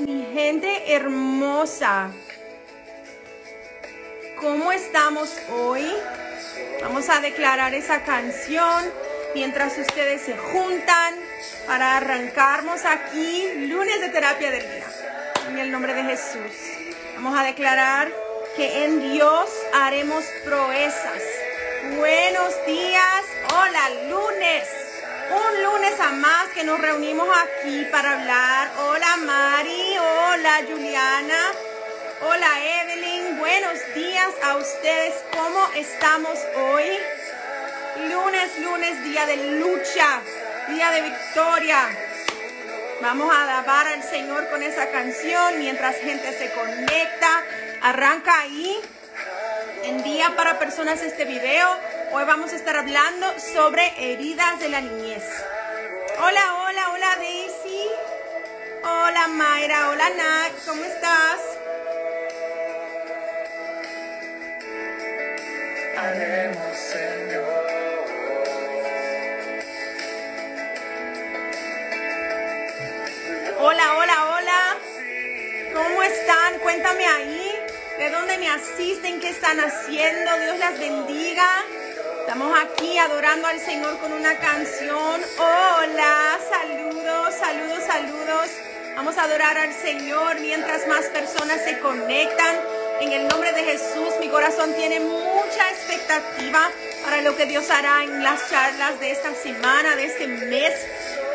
mi gente hermosa. ¿Cómo estamos hoy? Vamos a declarar esa canción mientras ustedes se juntan para arrancarnos aquí lunes de terapia del día. En el nombre de Jesús. Vamos a declarar que en Dios haremos proezas. Buenos días. Hola, lunes. Un lunes a más que nos reunimos aquí para hablar. Hola Mari, hola Juliana, hola Evelyn. Buenos días a ustedes. ¿Cómo estamos hoy? Lunes, lunes, día de lucha, día de victoria. Vamos a alabar al Señor con esa canción mientras gente se conecta. Arranca ahí. Envía para personas este video Hoy vamos a estar hablando sobre heridas de la niñez. Hola, hola, hola Daisy. Hola Mayra, hola Nat, ¿cómo estás? Hola, hola, hola. ¿Cómo están? Cuéntame ahí. ¿De dónde me asisten? ¿Qué están haciendo? Dios las bendiga. Estamos aquí adorando al Señor con una canción. Hola, saludos, saludos, saludos. Vamos a adorar al Señor mientras más personas se conectan. En el nombre de Jesús, mi corazón tiene mucha expectativa para lo que Dios hará en las charlas de esta semana, de este mes.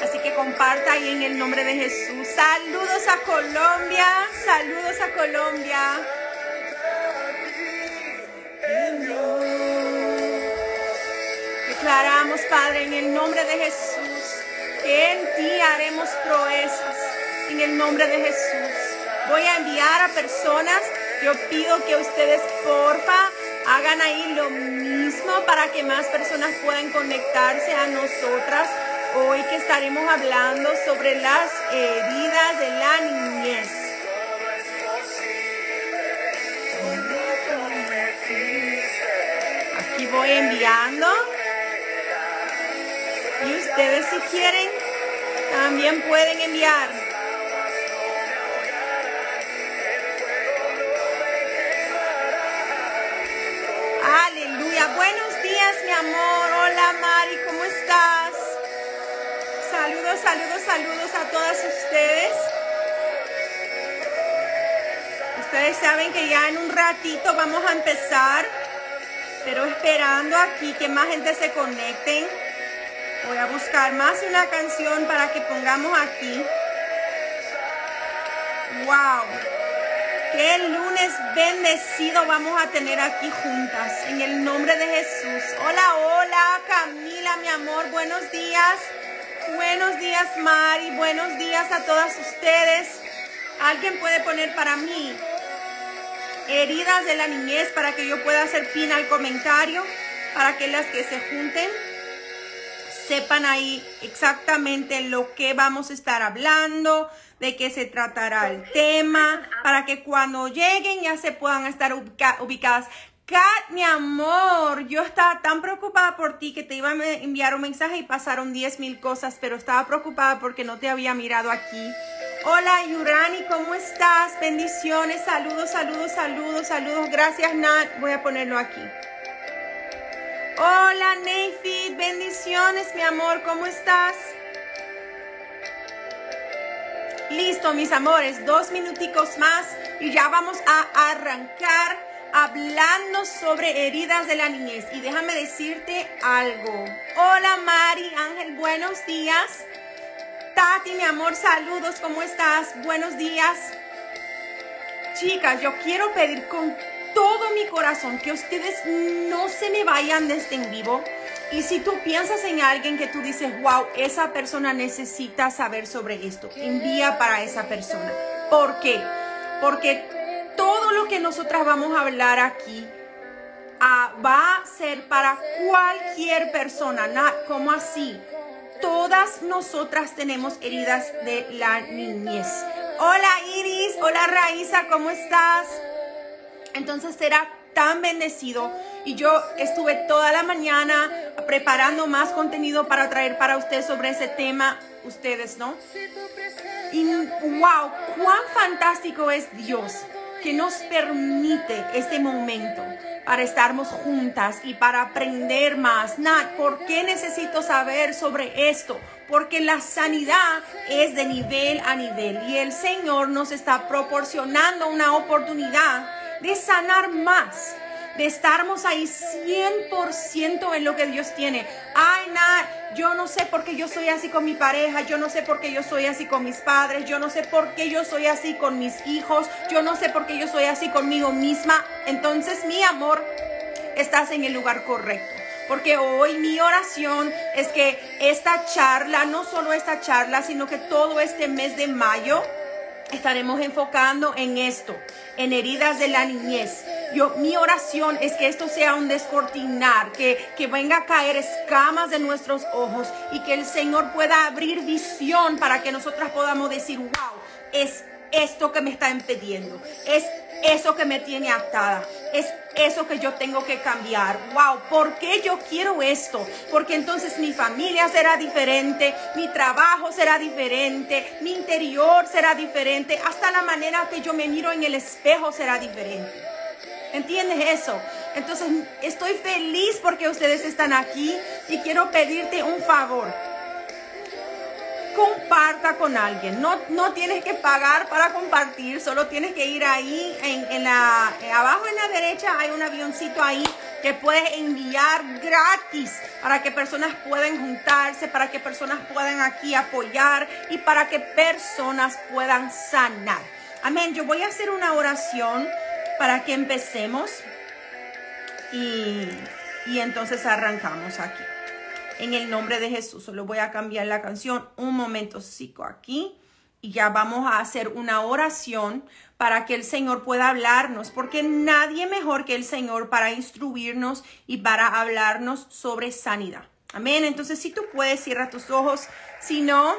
Así que comparta ahí en el nombre de Jesús. Saludos a Colombia, saludos a Colombia. Declaramos, Padre, en el nombre de Jesús, que en ti haremos proezas. En el nombre de Jesús. Voy a enviar a personas. Yo pido que ustedes, porfa, hagan ahí lo mismo para que más personas puedan conectarse a nosotras. Hoy que estaremos hablando sobre las heridas de la niñez. Aquí voy enviando. Ustedes si quieren, también pueden enviar. Aleluya. Buenos días, mi amor. Hola, Mari, ¿cómo estás? Saludos, saludos, saludos a todas ustedes. Ustedes saben que ya en un ratito vamos a empezar, pero esperando aquí que más gente se conecten. Voy a buscar más una canción para que pongamos aquí. ¡Wow! Qué lunes bendecido vamos a tener aquí juntas. En el nombre de Jesús. Hola, hola, Camila, mi amor. Buenos días. Buenos días, Mari. Buenos días a todas ustedes. ¿Alguien puede poner para mí heridas de la niñez para que yo pueda hacer fin al comentario? Para que las que se junten sepan ahí exactamente lo que vamos a estar hablando, de qué se tratará el tema, para que cuando lleguen ya se puedan estar ubicadas. Kat, mi amor, yo estaba tan preocupada por ti que te iba a enviar un mensaje y pasaron 10 mil cosas, pero estaba preocupada porque no te había mirado aquí. Hola, Yurani, ¿cómo estás? Bendiciones, saludos, saludos, saludos, saludos. Gracias, Nat. Voy a ponerlo aquí. Hola, Neyfit, bendiciones, mi amor, ¿cómo estás? Listo, mis amores, dos minuticos más y ya vamos a arrancar hablando sobre heridas de la niñez. Y déjame decirte algo. Hola, Mari, Ángel, buenos días. Tati, mi amor, saludos, ¿cómo estás? Buenos días. Chicas, yo quiero pedir con todo mi corazón que ustedes no se me vayan desde este en vivo. Y si tú piensas en alguien que tú dices, wow, esa persona necesita saber sobre esto, envía para esa persona. ¿Por qué? Porque todo lo que nosotras vamos a hablar aquí ah, va a ser para cualquier persona. ¿Cómo así? Todas nosotras tenemos heridas de la niñez. Hola Iris, hola Raiza, ¿cómo estás? Entonces será tan bendecido y yo estuve toda la mañana preparando más contenido para traer para ustedes sobre ese tema, ustedes, ¿no? Y wow, cuán fantástico es Dios que nos permite este momento para estarmos juntas y para aprender más. Nat, ¿por qué necesito saber sobre esto? Porque la sanidad es de nivel a nivel y el Señor nos está proporcionando una oportunidad de sanar más de estarmos ahí 100% en lo que Dios tiene. Ay, nada, yo no sé por qué yo soy así con mi pareja, yo no sé por qué yo soy así con mis padres, yo no sé por qué yo soy así con mis hijos, yo no sé por qué yo soy así conmigo misma. Entonces, mi amor, estás en el lugar correcto. Porque hoy mi oración es que esta charla, no solo esta charla, sino que todo este mes de mayo, estaremos enfocando en esto, en heridas de la niñez. Yo, mi oración es que esto sea un descortinar, que, que venga a caer escamas de nuestros ojos y que el Señor pueda abrir visión para que nosotras podamos decir, wow, es esto que me está impidiendo, es eso que me tiene atada, es eso que yo tengo que cambiar. Wow, ¿por qué yo quiero esto? Porque entonces mi familia será diferente, mi trabajo será diferente, mi interior será diferente, hasta la manera que yo me miro en el espejo será diferente. ¿Entiendes eso? Entonces estoy feliz porque ustedes están aquí y quiero pedirte un favor comparta con alguien. No, no tienes que pagar para compartir, solo tienes que ir ahí en, la eh, abajo en la derecha hay un avioncito ahí que puedes enviar gratis para que personas puedan juntarse, para que personas puedan aquí apoyar y para que personas puedan sanar. Amén. Yo voy a hacer una oración para que empecemos y, y entonces arrancamos aquí en el nombre de Jesús. Solo voy a cambiar la canción un momento, sigo aquí y ya vamos a hacer una oración para que el Señor pueda hablarnos, porque nadie mejor que el Señor para instruirnos y para hablarnos sobre sanidad. Amén. Entonces, si tú puedes, cierra tus ojos. Si no,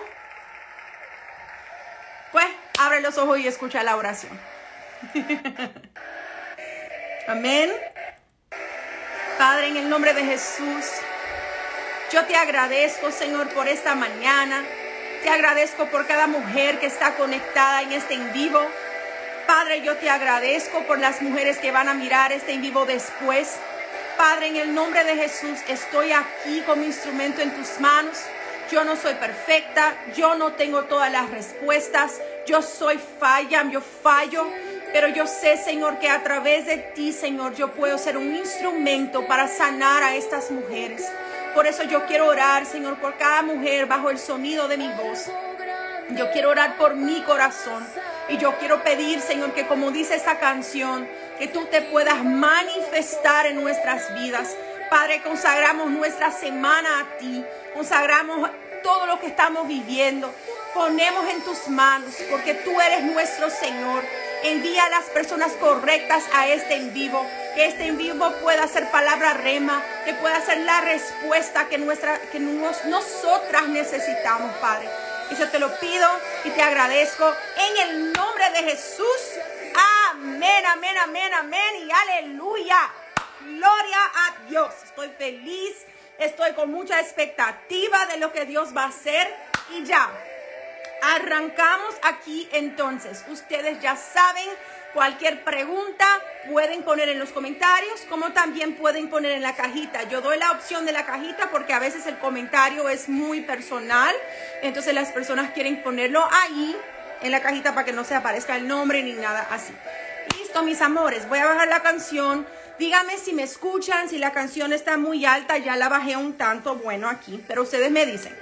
pues abre los ojos y escucha la oración. Amén. Padre, en el nombre de Jesús. Yo te agradezco, Señor, por esta mañana. Te agradezco por cada mujer que está conectada en este en vivo. Padre, yo te agradezco por las mujeres que van a mirar este en vivo después. Padre, en el nombre de Jesús, estoy aquí como instrumento en tus manos. Yo no soy perfecta, yo no tengo todas las respuestas, yo soy falla, yo fallo, pero yo sé, Señor, que a través de ti, Señor, yo puedo ser un instrumento para sanar a estas mujeres. Por eso yo quiero orar, Señor, por cada mujer bajo el sonido de mi voz. Yo quiero orar por mi corazón. Y yo quiero pedir, Señor, que como dice esa canción, que tú te puedas manifestar en nuestras vidas. Padre, consagramos nuestra semana a ti. Consagramos todo lo que estamos viviendo. Ponemos en tus manos, porque tú eres nuestro Señor. Envía a las personas correctas a este en vivo que este en vivo pueda ser palabra rema, que pueda ser la respuesta que, nuestra, que nosotras necesitamos, Padre. Y yo te lo pido y te agradezco en el nombre de Jesús. Amén, amén, amén, amén y aleluya. Gloria a Dios. Estoy feliz, estoy con mucha expectativa de lo que Dios va a hacer y ya. Arrancamos aquí entonces. Ustedes ya saben Cualquier pregunta pueden poner en los comentarios, como también pueden poner en la cajita. Yo doy la opción de la cajita porque a veces el comentario es muy personal, entonces las personas quieren ponerlo ahí en la cajita para que no se aparezca el nombre ni nada así. Listo, mis amores, voy a bajar la canción. Díganme si me escuchan, si la canción está muy alta, ya la bajé un tanto, bueno, aquí, pero ustedes me dicen.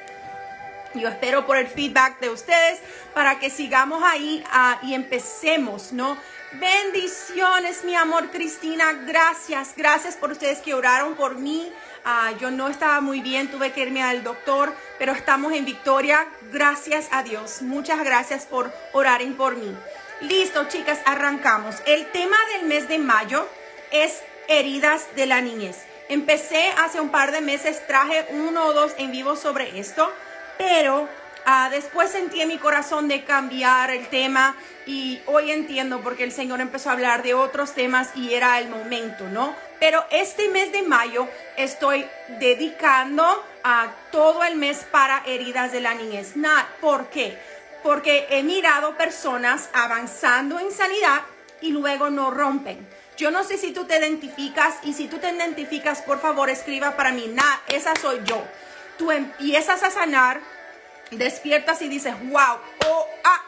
Yo espero por el feedback de ustedes para que sigamos ahí ah, y empecemos, ¿no? Bendiciones, mi amor Cristina. Gracias, gracias por ustedes que oraron por mí. Ah, yo no estaba muy bien, tuve que irme al doctor, pero estamos en victoria. Gracias a Dios. Muchas gracias por orar por mí. Listo, chicas, arrancamos. El tema del mes de mayo es heridas de la niñez. Empecé hace un par de meses, traje uno o dos en vivo sobre esto, pero Ah, después sentí en mi corazón de cambiar el tema y hoy entiendo porque el Señor empezó a hablar de otros temas y era el momento, ¿no? Pero este mes de mayo estoy dedicando a todo el mes para heridas de la niñez. ¿Por qué? porque he mirado personas avanzando en sanidad y luego no rompen. Yo no sé si tú te identificas y si tú te identificas, por favor, escriba para mí, nah, esa soy yo. Tú empiezas a sanar, despiertas y dices, wow, oh, ah,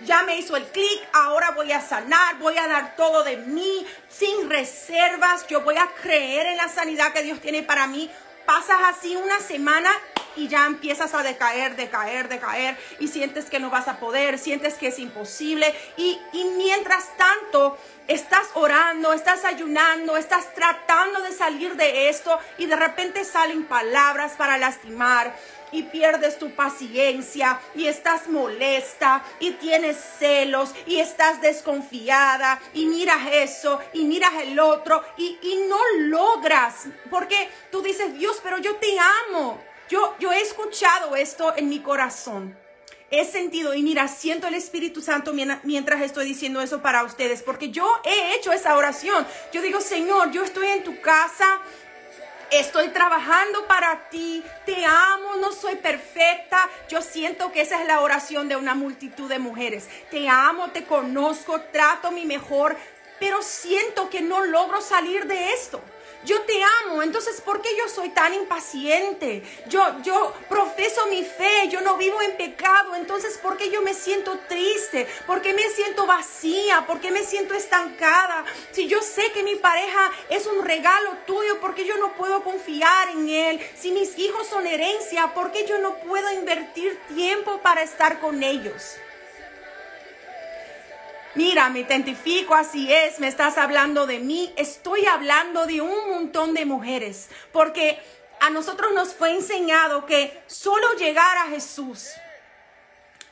ya me hizo el clic, ahora voy a sanar, voy a dar todo de mí, sin reservas, yo voy a creer en la sanidad que Dios tiene para mí. Pasas así una semana y ya empiezas a decaer, decaer, decaer y sientes que no vas a poder, sientes que es imposible y, y mientras tanto estás orando, estás ayunando, estás tratando de salir de esto y de repente salen palabras para lastimar y pierdes tu paciencia y estás molesta y tienes celos y estás desconfiada y miras eso y miras el otro y, y no logras porque tú dices, Dios, pero yo te amo. Yo, yo he escuchado esto en mi corazón he sentido y mira, siento el Espíritu Santo mientras estoy diciendo eso para ustedes, porque yo he hecho esa oración. Yo digo, Señor, yo estoy en tu casa, estoy trabajando para ti, te amo, no soy perfecta. Yo siento que esa es la oración de una multitud de mujeres. Te amo, te conozco, trato mi mejor, pero siento que no logro salir de esto yo te amo, entonces ¿por qué yo soy tan impaciente? Yo, yo profeso mi fe, yo no vivo en pecado, entonces ¿por qué yo me siento triste? ¿Por qué me siento vacía? ¿Por qué me siento estancada? Si yo sé que mi pareja es un regalo tuyo, ¿por qué yo no puedo confiar en él? Si mis hijos son herencia, ¿por qué yo no puedo invertir tiempo para estar con ellos? Mira, me identifico, así es, me estás hablando de mí, estoy hablando de un montón de mujeres, porque a nosotros nos fue enseñado que solo llegar a Jesús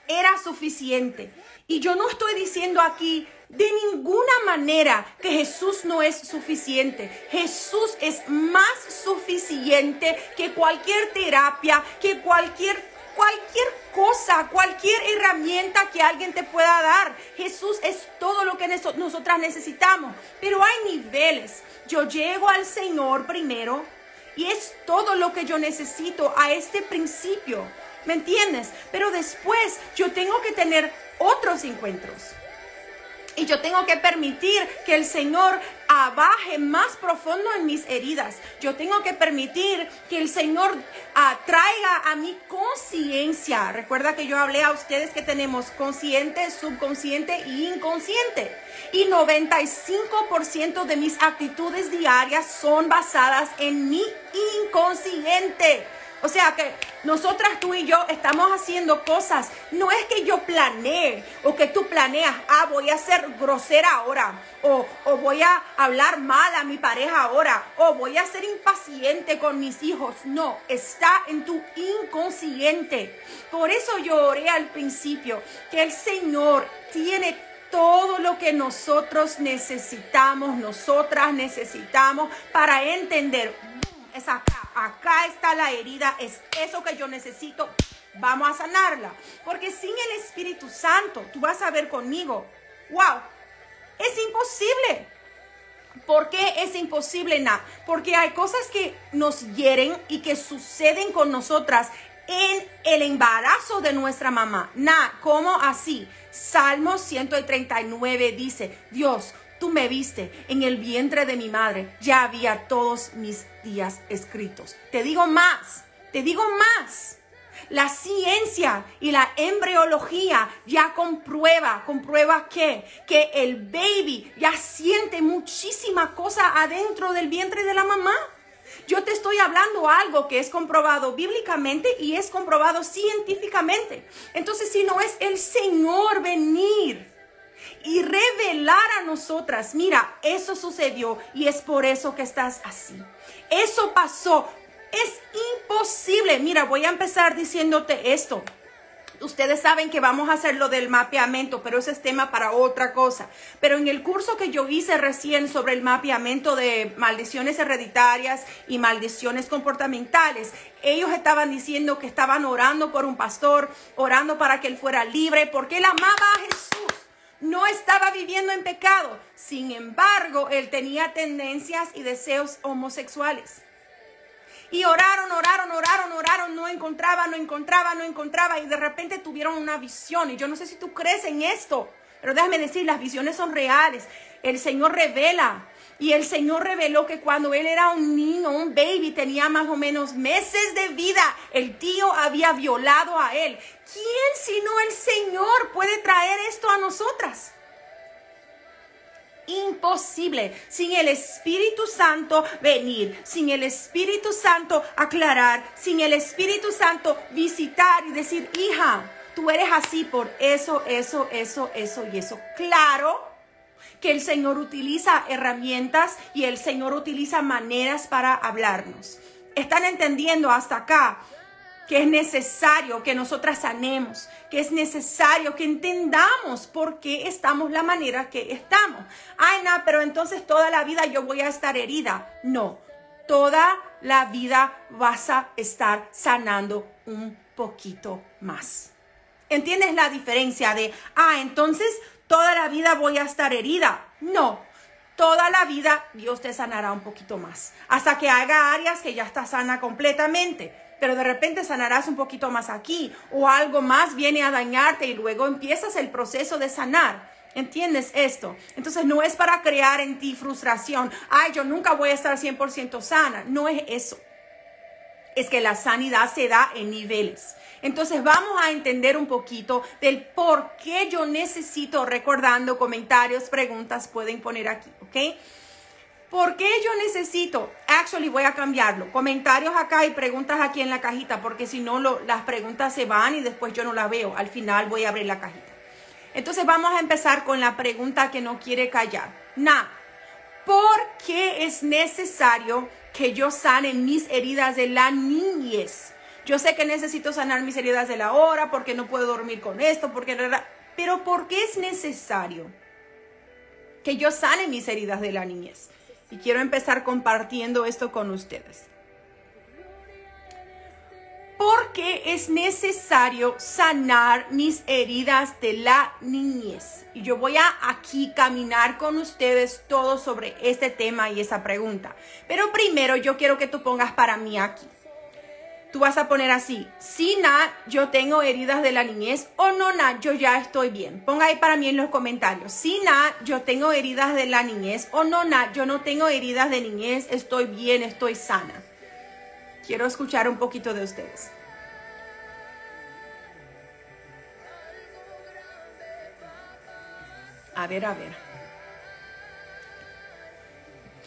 era suficiente. Y yo no estoy diciendo aquí de ninguna manera que Jesús no es suficiente. Jesús es más suficiente que cualquier terapia, que cualquier cualquier cosa, cualquier herramienta que alguien te pueda dar. Jesús es todo lo que nosotras necesitamos. Pero hay niveles. Yo llego al Señor primero y es todo lo que yo necesito a este principio. ¿Me entiendes? Pero después yo tengo que tener otros encuentros. Y yo tengo que permitir que el Señor abaje más profundo en mis heridas. Yo tengo que permitir que el Señor traiga a mi conciencia. Recuerda que yo hablé a ustedes que tenemos consciente, subconsciente e inconsciente. Y 95% de mis actitudes diarias son basadas en mi inconsciente. O sea que nosotras, tú y yo, estamos haciendo cosas. No es que yo planee o que tú planeas, ah, voy a ser grosera ahora, o, o voy a hablar mal a mi pareja ahora, o voy a ser impaciente con mis hijos. No, está en tu inconsciente. Por eso yo oré al principio que el Señor tiene todo lo que nosotros necesitamos, nosotras necesitamos para entender es acá, acá está la herida, es eso que yo necesito, vamos a sanarla. Porque sin el Espíritu Santo, tú vas a ver conmigo, wow, es imposible. ¿Por qué es imposible? Nada, porque hay cosas que nos hieren y que suceden con nosotras en el embarazo de nuestra mamá. Nada, ¿cómo así? Salmo 139 dice, Dios, tú me viste en el vientre de mi madre, ya había todos mis días escritos. Te digo más, te digo más. La ciencia y la embriología ya comprueba, comprueba que, que el baby ya siente muchísima cosa adentro del vientre de la mamá. Yo te estoy hablando algo que es comprobado bíblicamente y es comprobado científicamente. Entonces, si no es el Señor venir y revelar a nosotras, mira, eso sucedió y es por eso que estás así. Eso pasó. Es imposible. Mira, voy a empezar diciéndote esto. Ustedes saben que vamos a hacer lo del mapeamiento, pero ese es tema para otra cosa. Pero en el curso que yo hice recién sobre el mapeamiento de maldiciones hereditarias y maldiciones comportamentales, ellos estaban diciendo que estaban orando por un pastor, orando para que él fuera libre, porque él amaba a Jesús no estaba viviendo en pecado. Sin embargo, él tenía tendencias y deseos homosexuales. Y oraron, oraron, oraron, oraron, no encontraba, no encontraba, no encontraba. Y de repente tuvieron una visión. Y yo no sé si tú crees en esto, pero déjame decir, las visiones son reales. El Señor revela. Y el Señor reveló que cuando él era un niño, un baby, tenía más o menos meses de vida, el tío había violado a él. ¿Quién sino el Señor puede traer esto a nosotras? imposible sin el Espíritu Santo venir, sin el Espíritu Santo aclarar, sin el Espíritu Santo visitar y decir, hija, tú eres así por eso, eso, eso, eso y eso. Claro que el Señor utiliza herramientas y el Señor utiliza maneras para hablarnos. ¿Están entendiendo hasta acá? que es necesario que nosotras sanemos, que es necesario que entendamos por qué estamos la manera que estamos. Ay, no, pero entonces toda la vida yo voy a estar herida. No, toda la vida vas a estar sanando un poquito más. ¿Entiendes la diferencia de, ah, entonces toda la vida voy a estar herida? No, toda la vida Dios te sanará un poquito más, hasta que haga áreas que ya está sana completamente pero de repente sanarás un poquito más aquí o algo más viene a dañarte y luego empiezas el proceso de sanar. ¿Entiendes esto? Entonces no es para crear en ti frustración. Ay, yo nunca voy a estar 100% sana. No es eso. Es que la sanidad se da en niveles. Entonces vamos a entender un poquito del por qué yo necesito, recordando comentarios, preguntas, pueden poner aquí, ¿ok? ¿Por qué yo necesito? Actually, voy a cambiarlo. Comentarios acá y preguntas aquí en la cajita, porque si no, las preguntas se van y después yo no las veo. Al final voy a abrir la cajita. Entonces vamos a empezar con la pregunta que no quiere callar. Na, ¿por qué es necesario que yo sane mis heridas de la niñez? Yo sé que necesito sanar mis heridas de la hora, porque no puedo dormir con esto, porque... Pero ¿por qué es necesario que yo sane mis heridas de la niñez? Y quiero empezar compartiendo esto con ustedes. Porque es necesario sanar mis heridas de la niñez. Y yo voy a aquí caminar con ustedes todo sobre este tema y esa pregunta. Pero primero yo quiero que tú pongas para mí aquí tú vas a poner así, si na, yo tengo heridas de la niñez o no na, yo ya estoy bien. Ponga ahí para mí en los comentarios, si na, yo tengo heridas de la niñez o no na, yo no tengo heridas de niñez, estoy bien, estoy sana. Quiero escuchar un poquito de ustedes. A ver, a ver.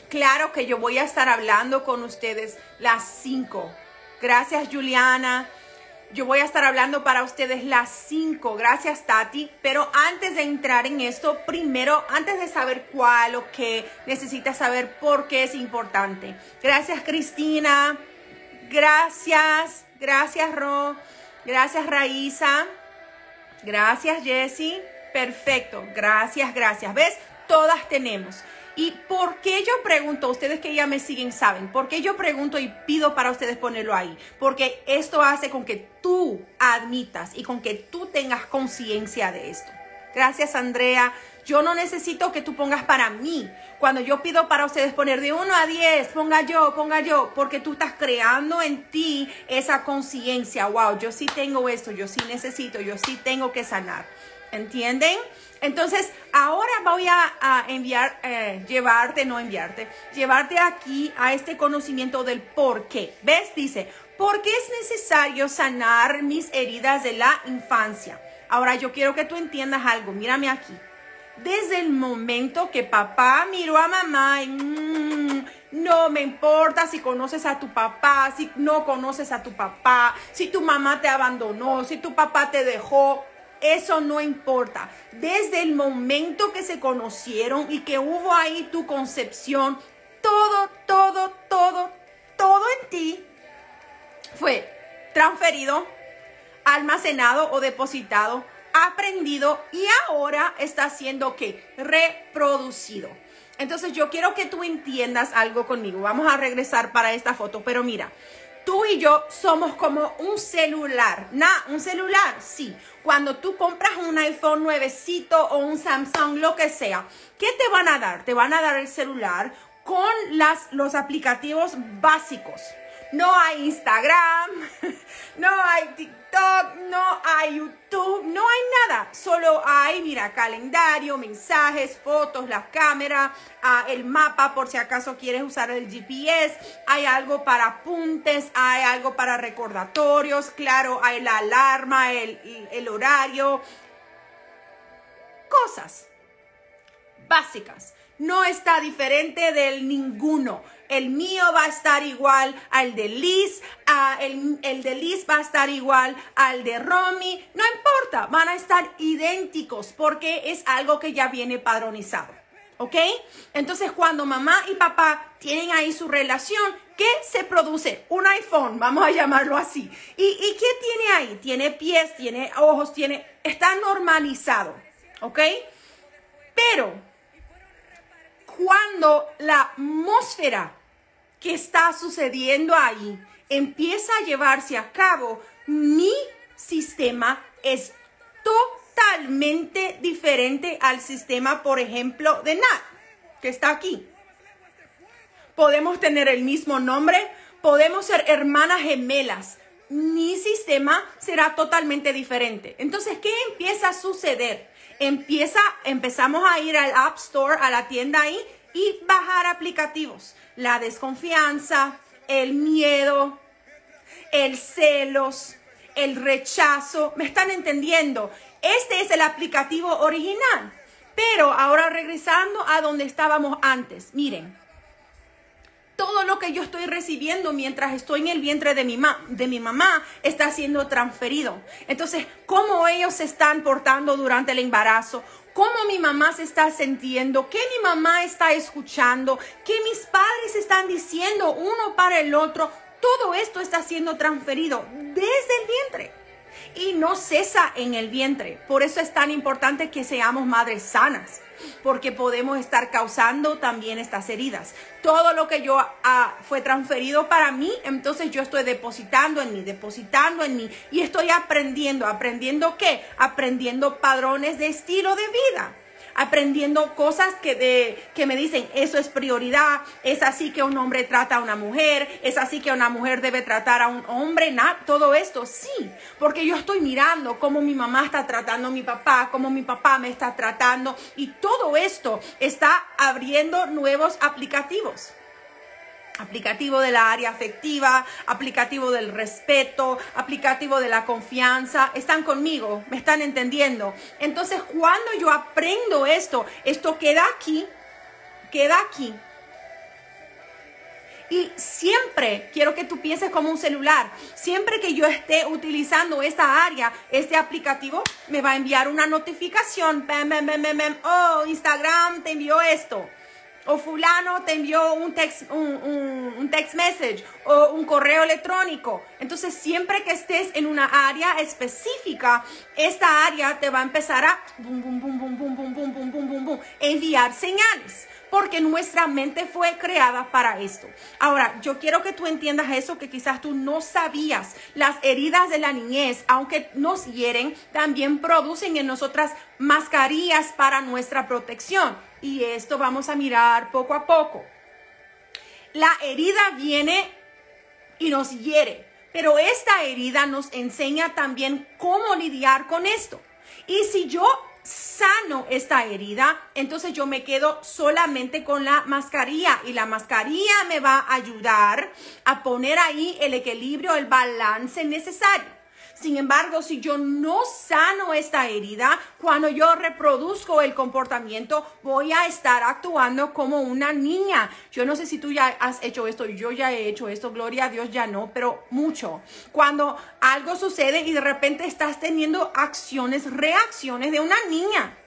Claro que yo voy a estar hablando con ustedes las 5 Gracias, Juliana. Yo voy a estar hablando para ustedes las 5. Gracias, Tati. Pero antes de entrar en esto, primero, antes de saber cuál o qué, necesitas saber por qué es importante. Gracias, Cristina. Gracias. Gracias, Ro. Gracias, Raíza. Gracias, Jessie. Perfecto. Gracias, gracias. ¿Ves? Todas tenemos. ¿Y por qué yo pregunto? Ustedes que ya me siguen saben. ¿Por qué yo pregunto y pido para ustedes ponerlo ahí? Porque esto hace con que tú admitas y con que tú tengas conciencia de esto. Gracias, Andrea. Yo no necesito que tú pongas para mí. Cuando yo pido para ustedes poner de 1 a 10, ponga yo, ponga yo, porque tú estás creando en ti esa conciencia. Wow, yo sí tengo esto, yo sí necesito, yo sí tengo que sanar. ¿Entienden? Entonces, ahora voy a, enviar, eh, llevarte, no enviarte, llevarte aquí a este conocimiento del por qué. ¿Ves? Dice, ¿por qué es necesario sanar mis heridas de la infancia? Ahora yo quiero que tú entiendas algo, mírame aquí. Desde el momento que papá miró a mamá y mm, no me importa si conoces a tu papá, si no conoces a tu papá, si tu mamá te abandonó, si tu papá te dejó, eso no importa. Desde el momento que se conocieron y que hubo ahí tu concepción, todo, todo, todo, todo en ti fue transferido, almacenado o depositado, aprendido y ahora está siendo que reproducido. Entonces yo quiero que tú entiendas algo conmigo. Vamos a regresar para esta foto, pero mira, tú y yo somos como un celular. ¿Na? Un celular, sí. Cuando tú compras un iPhone nuevecito o un Samsung, lo que sea, ¿qué te van a dar? Te van a dar el celular con las, los aplicativos básicos. No hay Instagram, no hay TikTok, no hay YouTube, no hay nada. Solo hay, mira, calendario, mensajes, fotos, la cámara, ah, el mapa por si acaso quieres usar el GPS. Hay algo para apuntes, hay algo para recordatorios, claro, hay la alarma, el, el horario. Cosas básicas. No está diferente del ninguno el mío va a estar igual al de Liz, el, el, de Liz va a estar igual al de Romy, no importa, van a estar idénticos porque es algo que ya viene padronizado. ¿Ok? Entonces cuando mamá y papá tienen ahí su relación, ¿qué se produce? Un iPhone, vamos a llamarlo así. ¿Y, y qué tiene ahí? Tiene pies, tiene ojos, tiene... Está normalizado. ¿Ok? Pero cuando la atmósfera que está sucediendo ahí empieza a llevarse a cabo, mi sistema es totalmente diferente al sistema, por ejemplo, de Nat, que está aquí. Podemos tener el mismo nombre, podemos ser hermanas gemelas. Mi sistema será totalmente diferente. Entonces, ¿qué empieza a suceder? Empieza, empezamos a ir al App Store, a la tienda ahí, y bajar aplicativos. La desconfianza, el miedo, el celos, el rechazo. ¿Me están entendiendo? Este es el aplicativo original. Pero ahora regresando a donde estábamos antes, miren, todo lo que yo estoy recibiendo mientras estoy en el vientre de mi, mamá está siendo transferido. Entonces, ¿cómo ellos se están portando durante el embarazo? cómo mi mamá se está sintiendo, qué mi mamá está escuchando, qué mis padres están diciendo uno para el otro. Todo esto está siendo transferido desde el vientre y no cesa en el vientre. Por eso es tan importante que seamos madres sanas, porque podemos estar causando también estas heridas. Todo lo que yo ah, fue transferido para mí, entonces yo estoy depositando en mí, depositando en mí y estoy aprendiendo, aprendiendo qué? Aprendiendo padrones de estilo de vida aprendiendo cosas que, de, que me dicen, eso es prioridad, es así que un hombre trata a una mujer, es así que una mujer debe tratar a un hombre, todo esto, sí, porque yo estoy mirando cómo mi mamá está tratando a mi papá, cómo mi papá me está tratando y todo esto está abriendo nuevos aplicativos aplicativo de la área afectiva, aplicativo del respeto, aplicativo de la confianza. Están conmigo, me están entendiendo. Entonces, cuando yo aprendo esto, esto queda aquí, queda aquí. Y siempre quiero que tú pienses como un celular. Siempre que yo esté utilizando esta área, este aplicativo me va a enviar una notificación. Oh, Instagram te envió esto o fulano te envió un text, un, text message o un correo electrónico. Entonces, siempre que estés en una área específica, esta área te va a empezar a enviar señales porque nuestra mente fue creada para esto. Ahora, yo quiero que tú entiendas eso que quizás tú no sabías. Las heridas de la niñez, aunque nos hieren, también producen en nosotras mascarillas para nuestra protección. Y esto vamos a mirar poco a poco. La herida viene y nos hiere, pero esta herida nos enseña también cómo lidiar con esto. Y si yo sano esta herida, entonces yo me quedo solamente con la mascarilla y la mascarilla me va a ayudar a poner ahí el equilibrio, el balance necesario. Sin embargo, si yo no sano esta herida, cuando yo reproduzco el comportamiento, voy a estar actuando como una niña. Yo no sé si tú ya has hecho esto, yo ya he hecho esto, gloria a Dios ya no, pero mucho. Cuando algo sucede y de repente estás teniendo acciones, reacciones de una niña.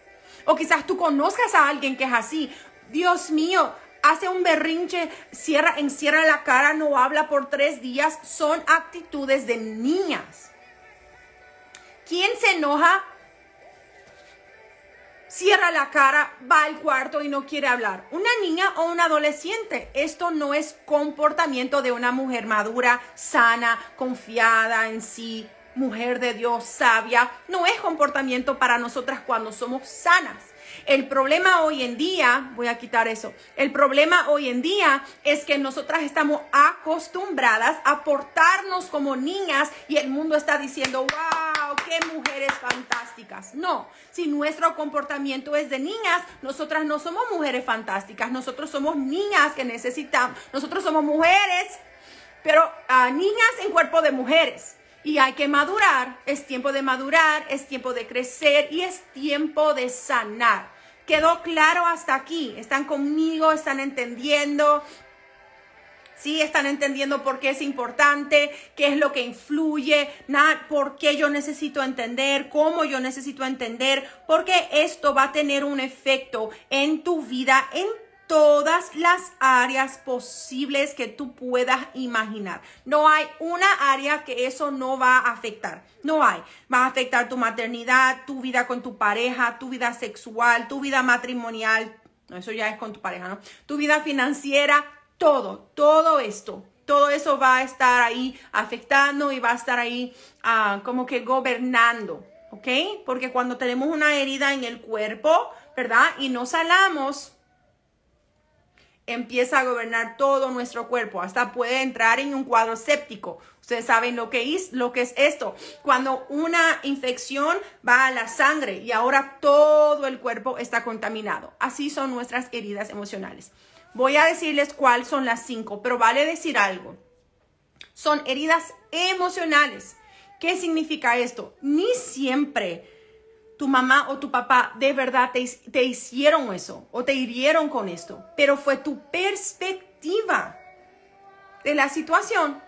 O quizás tú conozcas a alguien que es así. Dios mío, hace un berrinche, cierra, encierra la cara, no habla por tres días, son actitudes de niñas. ¿Quién se enoja? Cierra la cara, va al cuarto y no quiere hablar. Una niña o un adolescente. Esto no es comportamiento de una mujer madura, sana, confiada en sí, mujer de Dios, sabia. No es comportamiento para nosotras cuando somos sanas. El problema hoy en día, voy a quitar eso, el problema hoy en día es que nosotras estamos acostumbradas a portarnos como niñas y el mundo está diciendo, wow, qué mujeres fantásticas. No, si nuestro comportamiento es de niñas, nosotras no somos mujeres fantásticas, nosotros somos niñas que necesitamos, nosotros somos mujeres, pero uh, niñas en cuerpo de mujeres. Y hay que madurar, es tiempo de madurar, es tiempo de crecer y es tiempo de sanar. ¿Quedó claro hasta aquí? ¿Están conmigo? ¿Están entendiendo? ¿Sí? Están entendiendo por qué es importante, qué es lo que influye, por qué yo necesito entender, cómo yo necesito entender, porque esto va a tener un efecto en tu vida, en todas las áreas posibles que tú puedas imaginar. No hay una área que eso no va a afectar. No hay. Va a afectar tu maternidad, tu vida con tu pareja, tu vida sexual, tu vida matrimonial. Eso ya es con tu pareja, ¿no? Tu vida financiera, todo, todo esto. Todo eso va a estar ahí afectando y va a estar ahí ah, como que gobernando, ¿ok? Porque cuando tenemos una herida en el cuerpo, ¿verdad? Y no salamos, empieza a gobernar todo nuestro cuerpo, hasta puede entrar en un cuadro séptico. Ustedes saben lo que es, lo que es esto. Cuando una infección va a la sangre y ahora todo el cuerpo está contaminado. Así son nuestras heridas emocionales. Voy a decirles cuáles son las cinco, pero vale decir algo. Son heridas emocionales. ¿Qué significa esto? Ni siempre tu mamá o tu papá de verdad te, hicieron eso o te hirieron con esto, pero fue tu perspectiva de la situación.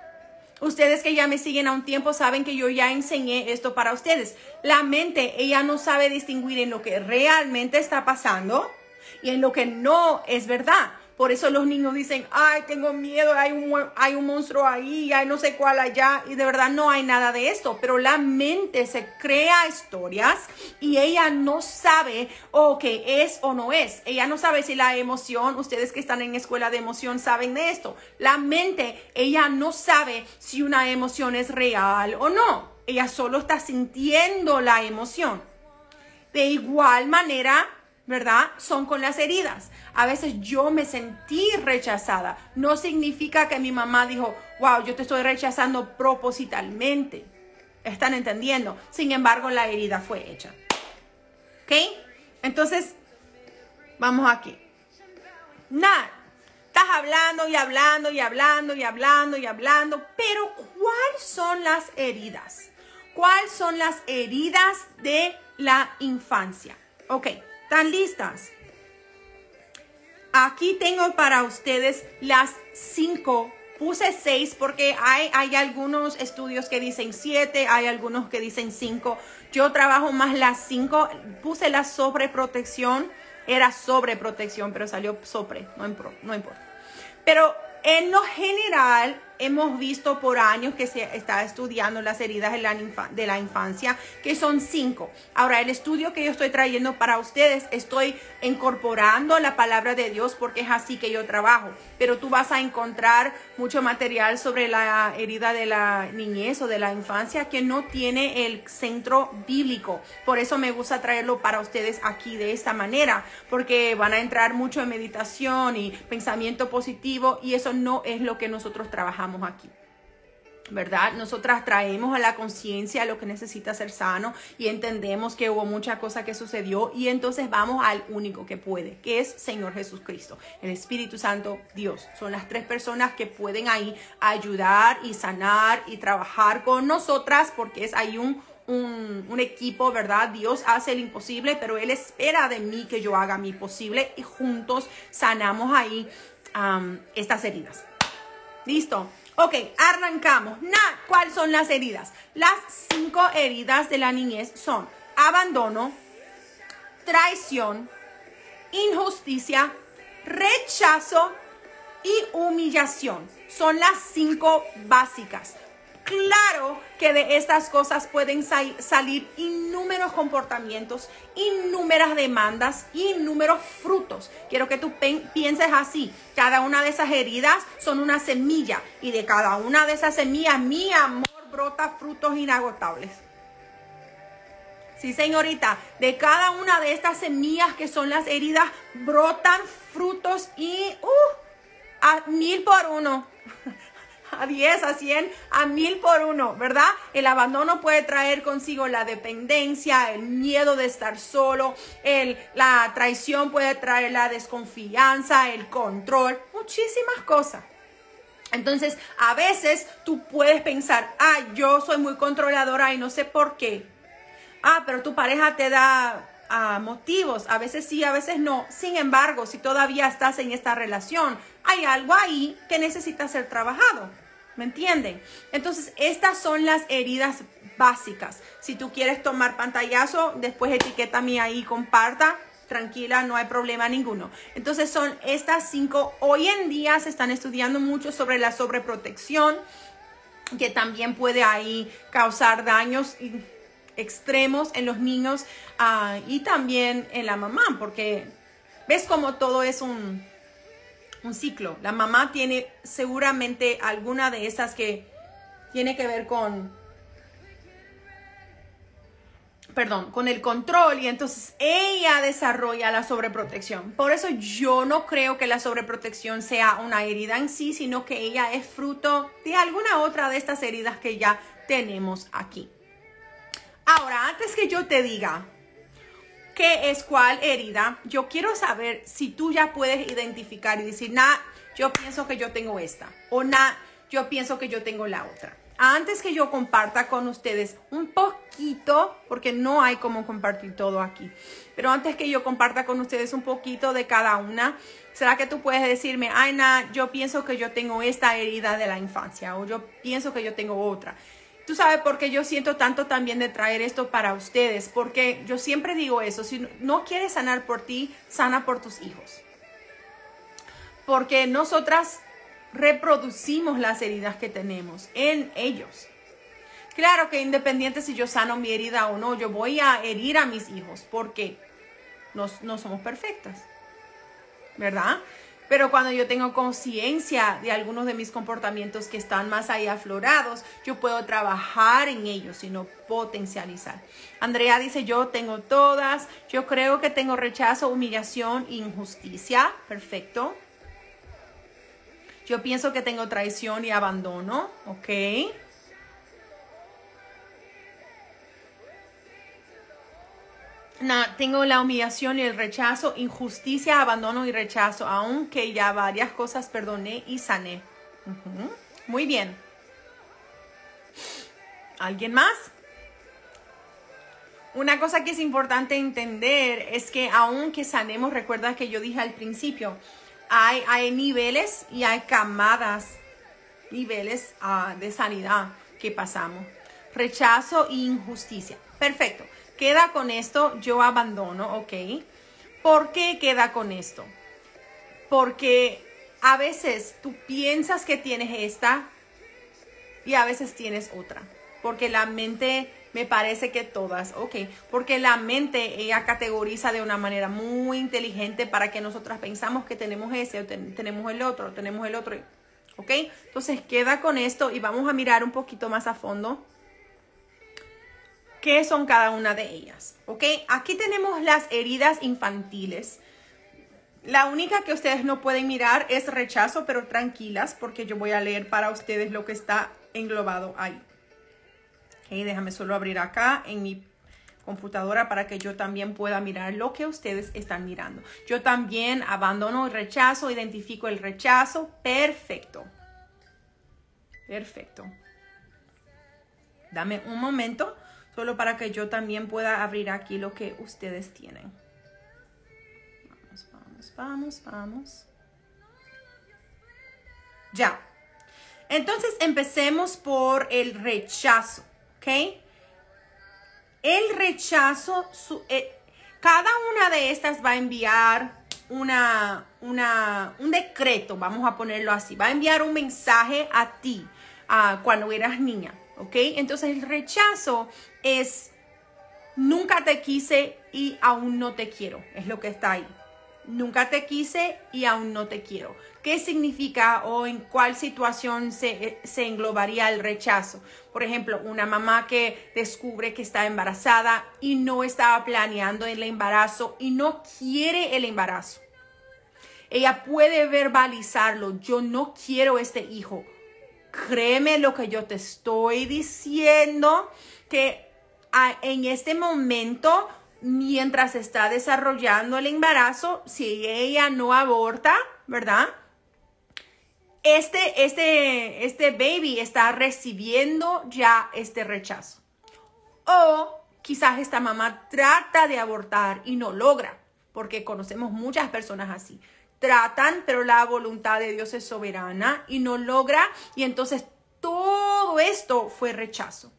Ustedes que ya me siguen a un tiempo saben que yo ya enseñé esto para ustedes. La mente, ella no sabe distinguir en lo que realmente está pasando y en lo que no es verdad. Por eso los niños dicen, ay, tengo miedo, hay un, hay un monstruo ahí, hay no sé cuál allá. Y de verdad no hay nada de esto. Pero la mente se crea historias y ella no sabe o qué es o no es. Ella no sabe si la emoción, ustedes que están en escuela de emoción saben de esto. La mente, ella no sabe si una emoción es real o no. Ella solo está sintiendo la emoción. De igual manera, ¿verdad? Son con las heridas. A veces yo me sentí rechazada. No significa que mi mamá dijo, wow, yo te estoy rechazando propositalmente. ¿Están entendiendo? Sin embargo, la herida fue hecha. ¿Ok? Entonces, vamos aquí. Nada. Estás hablando y hablando y hablando y hablando y hablando, pero ¿cuáles son las heridas? ¿Cuáles son las heridas de la infancia? Ok, ¿Están listas? Aquí tengo para ustedes las cinco. Puse seis porque hay, hay algunos estudios que dicen siete, hay algunos que dicen cinco. Yo trabajo más las cinco. Puse la sobreprotección. Era sobreprotección, pero salió sobre. No, no importa. Pero en lo general, hemos visto por años que se está estudiando las heridas de la, infancia, que son cinco. Ahora, el estudio que yo estoy trayendo para ustedes, estoy incorporando la palabra de Dios porque es así que yo trabajo. Pero tú vas a encontrar mucho material sobre la herida de la niñez o de la infancia que no tiene el centro bíblico. Por eso me gusta traerlo para ustedes aquí de esta manera, porque van a entrar mucho en meditación y pensamiento positivo y eso no es lo que nosotros trabajamos aquí. ¿verdad? Nosotras traemos a la conciencia lo que necesita ser sano y entendemos que hubo mucha cosa que sucedió y entonces vamos al único que puede, que es Señor Jesucristo, el Espíritu Santo, Dios. Son las tres personas que pueden ahí ayudar y sanar y trabajar con nosotras porque es ahí un, un, equipo, ¿verdad? Dios hace el imposible, pero Él espera de mí que yo haga mi posible y juntos sanamos ahí estas heridas. Listo. Ok, arrancamos. ¿Cuáles son las heridas? Las cinco heridas de la niñez son abandono, traición, injusticia, rechazo y humillación. Son las cinco básicas. Claro que de estas cosas pueden salir innúmeros comportamientos, innúmeras demandas, innúmeros frutos. Quiero que tú pienses así. Cada una de esas heridas son una semilla y de cada una de esas semillas mi amor brota frutos inagotables. Sí, señorita, de cada una de estas semillas que son las heridas, brotan frutos y uh, a mil por uno. A diez, a cien, a mil por uno, ¿verdad? El abandono puede traer consigo la dependencia, el miedo de estar solo, el, la traición puede traer la desconfianza, el control, muchísimas cosas. Entonces, a veces tú puedes pensar, ah, yo soy muy controladora y no sé por qué. Ah, pero tu pareja te da ah, motivos. A veces sí, a veces no. Sin embargo, si todavía estás en esta relación, hay algo ahí que necesita ser trabajado. ¿Me entienden? Entonces, estas son las heridas básicas. Si tú quieres tomar pantallazo, después etiqueta mí ahí, comparta tranquila, no hay problema ninguno. Entonces son estas cinco. Hoy en día se están estudiando mucho sobre la sobreprotección, que también puede ahí causar daños extremos en los niños ah, y también en la mamá, porque ves como todo es un, un ciclo. La mamá tiene seguramente alguna de esas que tiene que ver con perdón, con el control y entonces ella desarrolla la sobreprotección. Por eso yo no creo que la sobreprotección sea una herida en sí, sino que ella es fruto de alguna otra de estas heridas que ya tenemos aquí. Ahora, antes que yo te diga qué es cuál herida, yo quiero saber si tú ya puedes identificar y decir, nah, yo pienso que yo tengo esta o nah, yo pienso que yo tengo la otra antes que yo comparta con ustedes un poquito, porque no hay como compartir todo aquí, pero antes que yo comparta con ustedes un poquito de cada una, ¿será que tú puedes decirme, Aina, yo pienso que yo tengo esta herida de la infancia o yo pienso que yo tengo otra? Tú sabes por qué yo siento tanto también de traer esto para ustedes, porque yo siempre digo eso, si no quieres sanar por ti, sana por tus hijos. Porque nosotras reproducimos las heridas que tenemos en ellos. Claro que independiente si yo sano mi herida o no, yo voy a herir a mis hijos porque no, no somos perfectas, ¿verdad? Pero cuando yo tengo conciencia de algunos de mis comportamientos que están más ahí aflorados, yo puedo trabajar en ellos, sino potencializar. Andrea dice, yo tengo todas, yo creo que tengo rechazo, humillación, injusticia. Perfecto. Yo pienso que tengo traición y abandono, ¿ok? Tengo la humillación y el rechazo, injusticia, abandono y rechazo, aunque ya varias cosas perdoné y sané. Muy bien. ¿Alguien más? Una cosa que es importante entender es que aunque sanemos, recuerda que yo dije al principio, hay, niveles y hay camadas, niveles ah, de sanidad que pasamos. Rechazo e injusticia. Perfecto. Queda con esto, yo abandono, ¿ok? ¿Por qué queda con esto? Porque a veces tú piensas que tienes esta y a veces tienes otra. Porque la mente me parece que todas, ok, porque la mente ella categoriza de una manera muy inteligente para que nosotras pensamos que tenemos ese, tenemos el otro, tenemos el otro, ok. Entonces queda con esto y vamos a mirar un poquito más a fondo qué son cada una de ellas, ok. Aquí tenemos las heridas infantiles. La única que ustedes no pueden mirar es rechazo, pero tranquilas porque yo voy a leer para ustedes lo que está englobado ahí déjame solo abrir acá en mi computadora para que yo también pueda mirar lo que ustedes están mirando. Yo también abandono el rechazo, identifico el rechazo. Perfecto. Perfecto. Dame un momento solo para que yo también pueda abrir aquí lo que ustedes tienen. Vamos, vamos, vamos, vamos. Ya. Entonces empecemos por el rechazo. El rechazo, eh, cada una de estas va a enviar una, una, un decreto, vamos a ponerlo así, va a enviar un mensaje a ti cuando eras niña, ¿ok? Entonces el rechazo es nunca te quise y aún no te quiero, es lo que está ahí. nunca te quise y aún no te quiero. ¿Qué significa o en cuál situación se, se, englobaría el rechazo? Por ejemplo, una mamá que descubre que está embarazada y no estaba planeando el embarazo y no quiere el embarazo. Ella puede verbalizarlo, yo no quiero este hijo. Créeme lo que yo te estoy diciendo, que en este momento mientras está desarrollando el embarazo, si ella no aborta, ¿verdad? Este, este, este baby está recibiendo ya este rechazo. O quizás esta mamá trata de abortar y no logra, porque conocemos muchas personas así. Tratan, pero la voluntad de Dios es soberana y no logra, y entonces todo esto fue rechazo.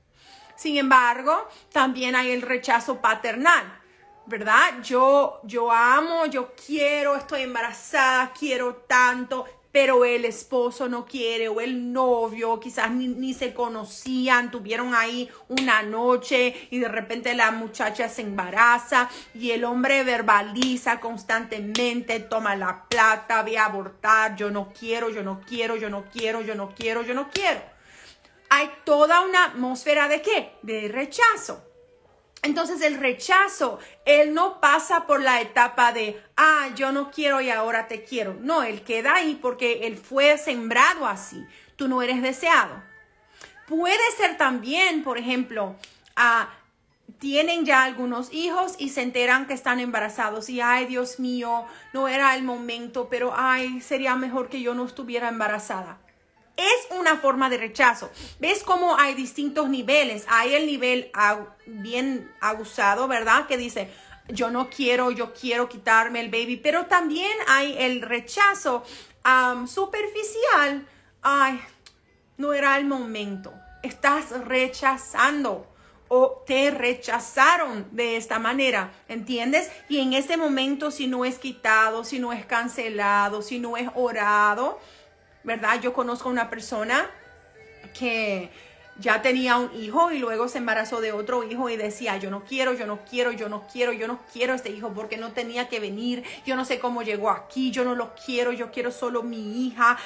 Sin embargo, también hay el rechazo paternal, ¿verdad? Yo, yo amo, yo quiero, estoy embarazada, quiero tanto, pero el esposo no quiere o el novio quizás ni, ni, se conocían, tuvieron ahí una noche y de repente la muchacha se embaraza y el hombre verbaliza constantemente, toma la plata, ve a abortar, yo no quiero, yo no quiero, yo no quiero, yo no quiero, yo no quiero hay toda una atmósfera de qué? De rechazo. Entonces el rechazo, él no pasa por la etapa de, ah, yo no quiero y ahora te quiero. No, él queda ahí porque él fue sembrado así. Tú no eres deseado. Puede ser también, por ejemplo, ah, tienen ya algunos hijos y se enteran que están embarazados y, ay, Dios mío, no era el momento, pero, ay, sería mejor que yo no estuviera embarazada es una forma de rechazo. ¿Ves cómo hay distintos niveles? Hay el nivel bien abusado, ¿verdad? Que dice, yo no quiero, yo quiero quitarme el baby, pero también hay el rechazo superficial. Ay, no era el momento. Estás rechazando o te rechazaron de esta manera, ¿entiendes? Y en este momento, si no es quitado, si no es cancelado, si no es orado, ¿verdad? Yo conozco a una persona que ya tenía un hijo y luego se embarazó de otro hijo y decía, yo no quiero, yo no quiero, yo no quiero, yo no quiero este hijo porque no tenía que venir, yo no sé cómo llegó aquí, yo no lo quiero, yo quiero solo mi hija,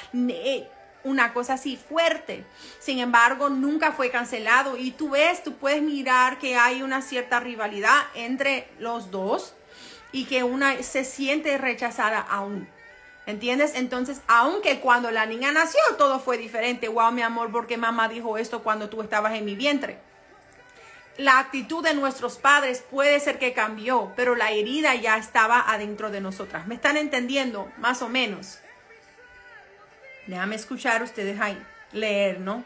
una cosa así fuerte. Sin embargo, nunca fue cancelado y tú ves, tú puedes mirar que hay una cierta rivalidad entre los dos y que una se siente rechazada aún. ¿Entiendes? Entonces, aunque cuando la niña nació todo fue diferente, wow, mi amor, porque mamá dijo esto cuando tú estabas en mi vientre. La actitud de nuestros padres puede ser que cambió, pero la herida ya estaba adentro de nosotras. ¿Me están entendiendo? Más o menos. Déjame escuchar ustedes ahí, leer, ¿no?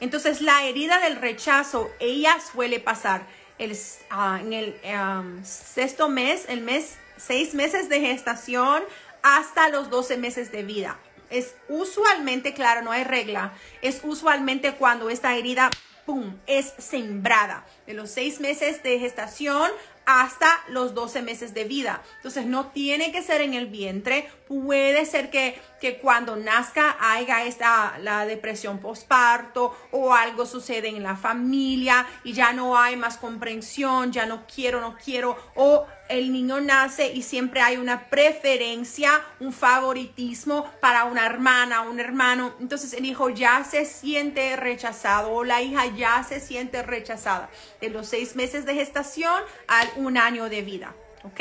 Entonces, la herida del rechazo, ella suele pasar el, ah, en el sexto mes, el mes, seis meses de gestación hasta los 12 meses de vida. Es usualmente, claro, no hay regla, es usualmente cuando esta herida, ¡pum!, es sembrada. De los seis meses de gestación hasta los 12 meses de vida. Entonces no tiene que ser en el vientre, puede ser que, que cuando nazca haya esta, la depresión postparto o algo sucede en la familia y ya no hay más comprensión, ya no quiero, no quiero o el niño nace y siempre hay una preferencia, un favoritismo para una hermana, un hermano. Entonces el hijo ya se siente rechazado o la hija ya se siente rechazada de los seis meses de gestación al un año de vida. ¿Ok?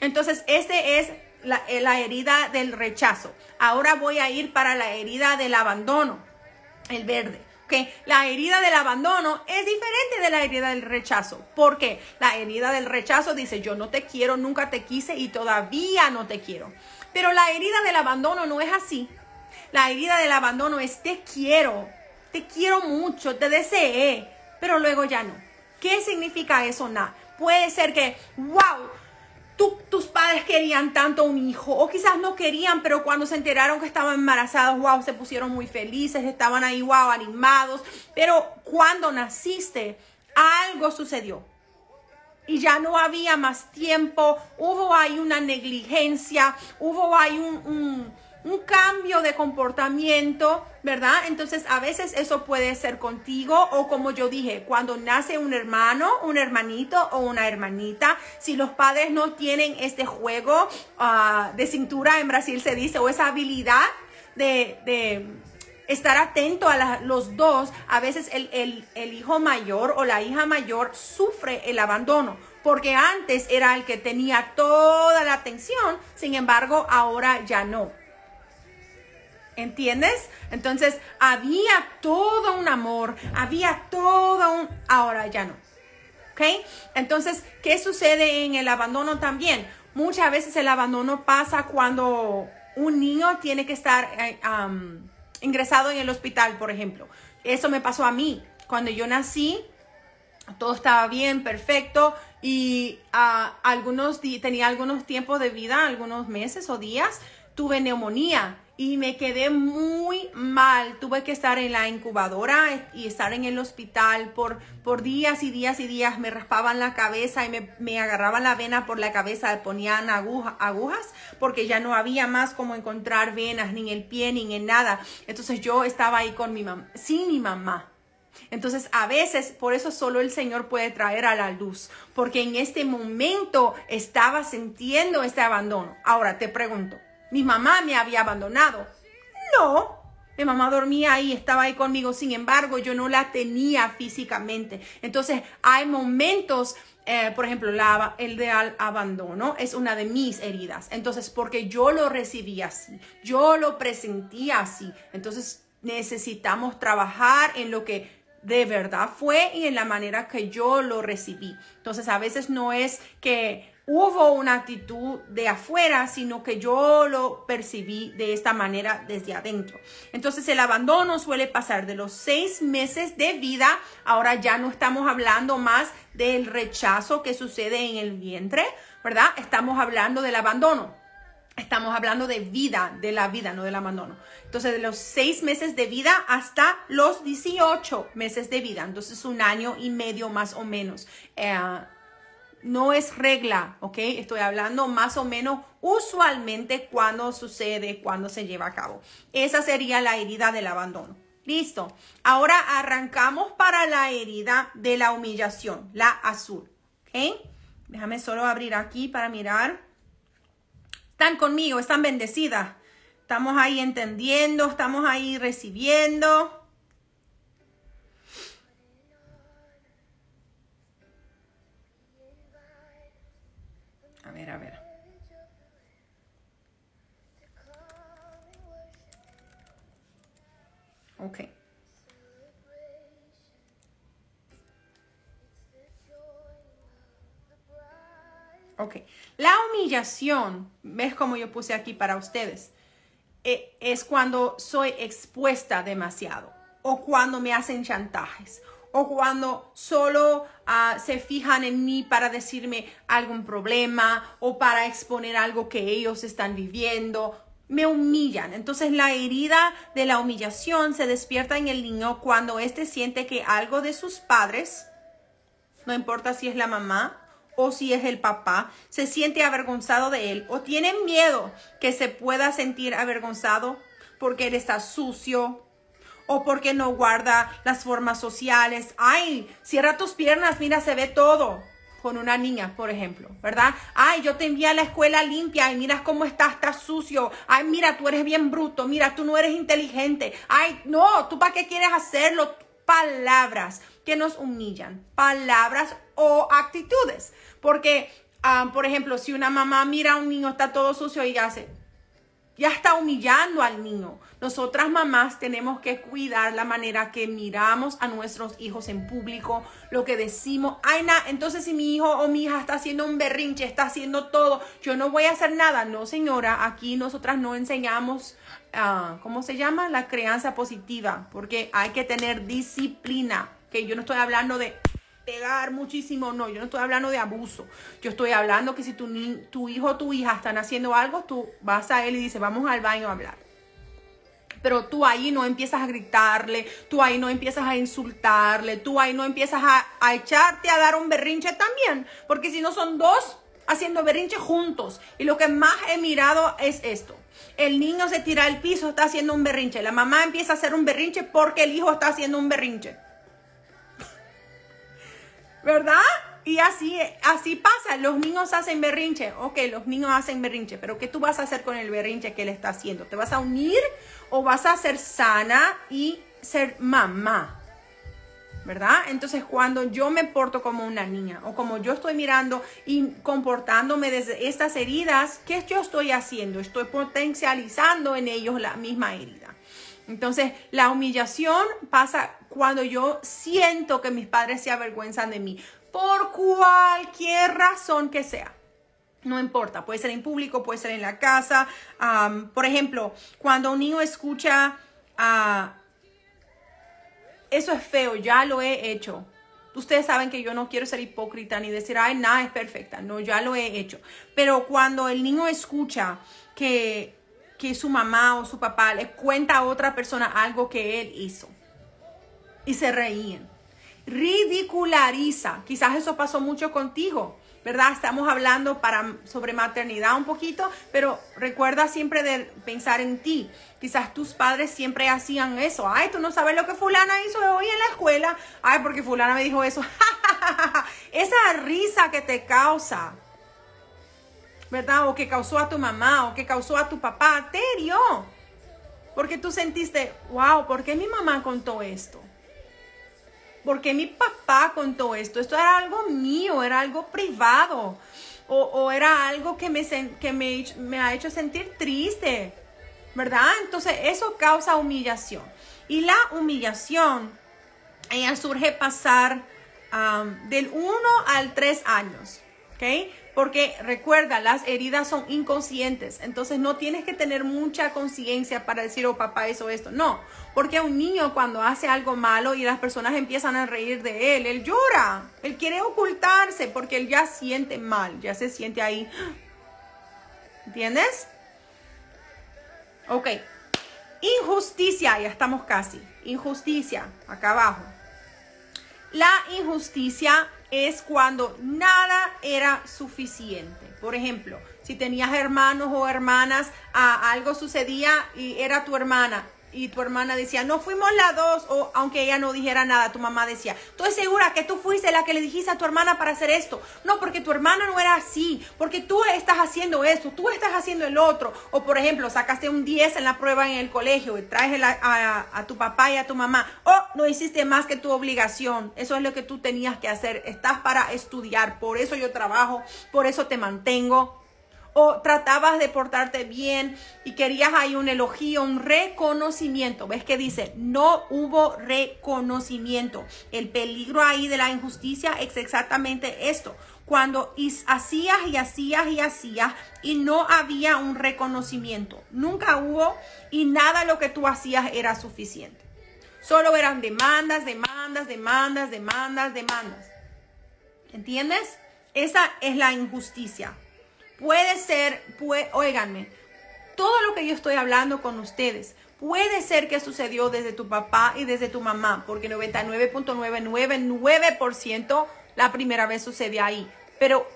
Entonces, este es la, la herida del rechazo. Ahora voy a ir para la herida del abandono, el verde la herida del abandono es diferente de la herida del rechazo. Porque la herida del rechazo dice, yo no te quiero, nunca te quise y todavía no te quiero. Pero la herida del abandono no es así. La herida del abandono es, te quiero, te quiero mucho, te deseé, pero luego ya no. ¿Qué significa eso? Nada. Puede ser que, wow, tus padres querían tanto un hijo, o quizás no querían, pero cuando se enteraron que estaban embarazados, wow, se pusieron muy felices, estaban ahí, wow, animados. Pero cuando naciste, algo sucedió. Y ya no había más tiempo, hubo ahí una negligencia, hubo ahí un, un cambio de comportamiento, ¿verdad? Entonces a veces eso puede ser contigo o como yo dije, cuando nace un hermano, un hermanito o una hermanita, si los padres no tienen este juego ah, de cintura en Brasil se dice, o esa habilidad de, estar atento a los dos, a veces el hijo mayor o la hija mayor sufre el abandono porque antes era el que tenía toda la atención, sin embargo, ahora ya no. ¿Entiendes? Entonces, había todo un amor, había todo un... Ahora ya no. ¿Ok? Entonces, ¿qué sucede en el abandono también? Muchas veces el abandono pasa cuando un niño tiene que estar eh, ingresado en el hospital, por ejemplo. Eso me pasó a mí. Cuando yo nací, todo estaba bien, perfecto, y uh, algunos tenía algunos tiempos de vida, algunos meses o días, tuve neumonía y me quedé muy mal. Tuve que estar en la incubadora y estar en el hospital por, por días y días y días. Me raspaban la cabeza y me, me agarraban la vena por la cabeza, ponían agujas porque ya no había más como encontrar venas ni en el pie ni en nada. Entonces yo estaba ahí con mi mamá, sin mi mamá. Entonces, a veces, por eso solo el Señor puede traer a la luz, porque en este momento estaba sintiendo este abandono. Ahora te pregunto, ¿mi mamá me había abandonado? No, mi mamá dormía ahí, estaba ahí conmigo, sin embargo, yo no la tenía físicamente. Entonces, hay momentos, eh, por ejemplo, el de abandono es una de mis heridas. Entonces, porque yo lo recibí así, yo lo presentía así. Entonces, necesitamos trabajar en lo que de verdad fue y en la manera que yo lo recibí. Entonces a veces no es que hubo una actitud de afuera, sino que yo lo percibí de esta manera desde adentro. Entonces el abandono suele pasar de los seis meses de vida, ahora ya no estamos hablando más del rechazo que sucede en el vientre, ¿verdad? Estamos hablando del abandono. Estamos hablando de vida, de la vida, no del abandono. Entonces, de los seis meses de vida hasta los 18 meses de vida. Entonces, un año y medio más o menos. Eh, no es regla, ¿ok? Estoy hablando más o menos usualmente cuando sucede, cuando se lleva a cabo. Esa sería la herida del abandono. Listo. Ahora arrancamos para la herida de la humillación, la azul. ¿Ok? Déjame solo abrir aquí para mirar. Están conmigo, están bendecidas. Estamos ahí entendiendo, estamos ahí recibiendo. Ok. Ok. La humillación, ¿ves como yo puse aquí para ustedes? Eh, es cuando soy expuesta demasiado o cuando me hacen chantajes o cuando solo ah, se fijan en mí para decirme algún problema o para exponer algo que ellos están viviendo. Me humillan. Entonces la herida de la humillación se despierta en el niño cuando éste siente que algo de sus padres, no importa si es la mamá o si es el papá, se siente avergonzado de él o tiene miedo que se pueda sentir avergonzado porque él está sucio o porque no guarda las formas sociales. Ay, cierra tus piernas, mira, se ve todo con una niña, por ejemplo, ¿verdad? Ay, yo te envié a la escuela limpia y miras cómo estás, estás sucio. Ay, mira, tú eres bien bruto, mira, tú no eres inteligente. Ay, no, ¿tú para qué quieres hacerlo? Palabras que nos humillan, palabras o actitudes. Porque, ah, por ejemplo, si una mamá mira a un niño, está todo sucio y hace, ya está humillando al niño. Nosotras mamás tenemos que cuidar la manera que miramos a nuestros hijos en público, lo que decimos. Ay, na, entonces si mi hijo o mi hija está haciendo un berrinche, está haciendo todo, yo no voy a hacer nada. No, señora, aquí nosotras no enseñamos, uh, ¿cómo se llama? La crianza positiva, porque hay que tener disciplina. Que yo no estoy hablando de muchísimo, no, yo no estoy hablando de abuso, yo estoy hablando que si tu, tu hijo o tu hija están haciendo algo, tú vas a él y dices, vamos al baño a hablar. Pero tú ahí no empiezas a gritarle, tú ahí no empiezas a insultarle, tú ahí no empiezas a, a echarte a dar un berrinche también, porque si no son dos haciendo berrinche juntos. Y lo que más he mirado es esto. El niño se tira al piso, está haciendo un berrinche. La mamá empieza a hacer un berrinche porque el hijo está haciendo un berrinche. ¿Verdad? Y así, así pasa, los niños hacen berrinche, ok, los niños hacen berrinche, pero ¿qué tú vas a hacer con el berrinche que él está haciendo? ¿Te vas a unir o vas a ser sana y ser mamá? ¿verdad? Entonces cuando yo me porto como una niña o como yo estoy mirando y comportándome desde estas heridas, ¿qué yo estoy haciendo? Estoy potencializando en ellos la misma herida. Entonces la humillación pasa cuando yo siento que mis padres se avergüenzan de mí, por cualquier razón que sea. No importa, puede ser en público, puede ser en la casa. por ejemplo, cuando un niño escucha a eso es feo, ya lo he hecho. Ustedes saben que yo no quiero ser hipócrita ni decir, ay, nada es perfecta. No, ya lo he hecho. Pero cuando el niño escucha que, que su mamá o su papá le cuenta a otra persona algo que él hizo y se reíen, ridiculariza. Quizás eso pasó mucho contigo. ¿verdad? Estamos hablando para, sobre maternidad un poquito, pero recuerda siempre de pensar en ti. Quizás tus padres siempre hacían eso. Ay, tú no sabes lo que fulana hizo hoy en la escuela. Ay, porque fulana me dijo eso. Esa risa que te causa, ¿verdad? O que causó a tu mamá o que causó a tu papá, te hirió. Porque tú sentiste, wow, ¿por qué mi mamá contó esto? Porque mi papá contó esto? Esto era algo mío, era algo privado. O, era algo que, me, que me, ha hecho sentir triste, ¿verdad? Entonces eso causa humillación. Y la humillación, ella surge pasar del 1 al 3 años, ¿ok? Porque recuerda, las heridas son inconscientes, entonces no tienes que tener mucha conciencia para decir, oh papá, eso, esto. No, porque un niño cuando hace algo malo y las personas empiezan a reír de él, él llora, él quiere ocultarse porque él ya siente mal, ya se siente ahí. ¿Entiendes? Ok. Injusticia, ya estamos casi. Injusticia, acá abajo. La injusticia es cuando nada era suficiente. Por ejemplo, si tenías hermanos o hermanas, algo sucedía y era tu hermana y tu hermana decía, no fuimos las dos, o aunque ella no dijera nada, tu mamá decía, estoy segura que tú fuiste la que le dijiste a tu hermana para hacer esto. No, porque tu hermana no era así, porque tú estás haciendo esto, tú estás haciendo el otro. O por ejemplo, sacaste un 10 en la prueba en el colegio y traes a, a tu papá y a tu mamá. O no hiciste más que tu obligación. Eso es lo que tú tenías que hacer. Estás para estudiar, por eso yo trabajo, por eso te mantengo o tratabas de portarte bien y querías ahí un elogio, un reconocimiento. ¿Ves que dice? No hubo reconocimiento. El peligro ahí de la injusticia es exactamente esto. Cuando hacías y hacías y hacías y no había un reconocimiento. Nunca hubo y nada lo que tú hacías era suficiente. Solo eran demandas, demandas, demandas, demandas, demandas. ¿Entiendes? Esa es la injusticia. Puede ser, puede, óiganme, todo lo que yo estoy hablando con ustedes, puede ser que sucedió desde tu papá y desde tu mamá, porque 99.999% la primera vez sucede ahí. Pero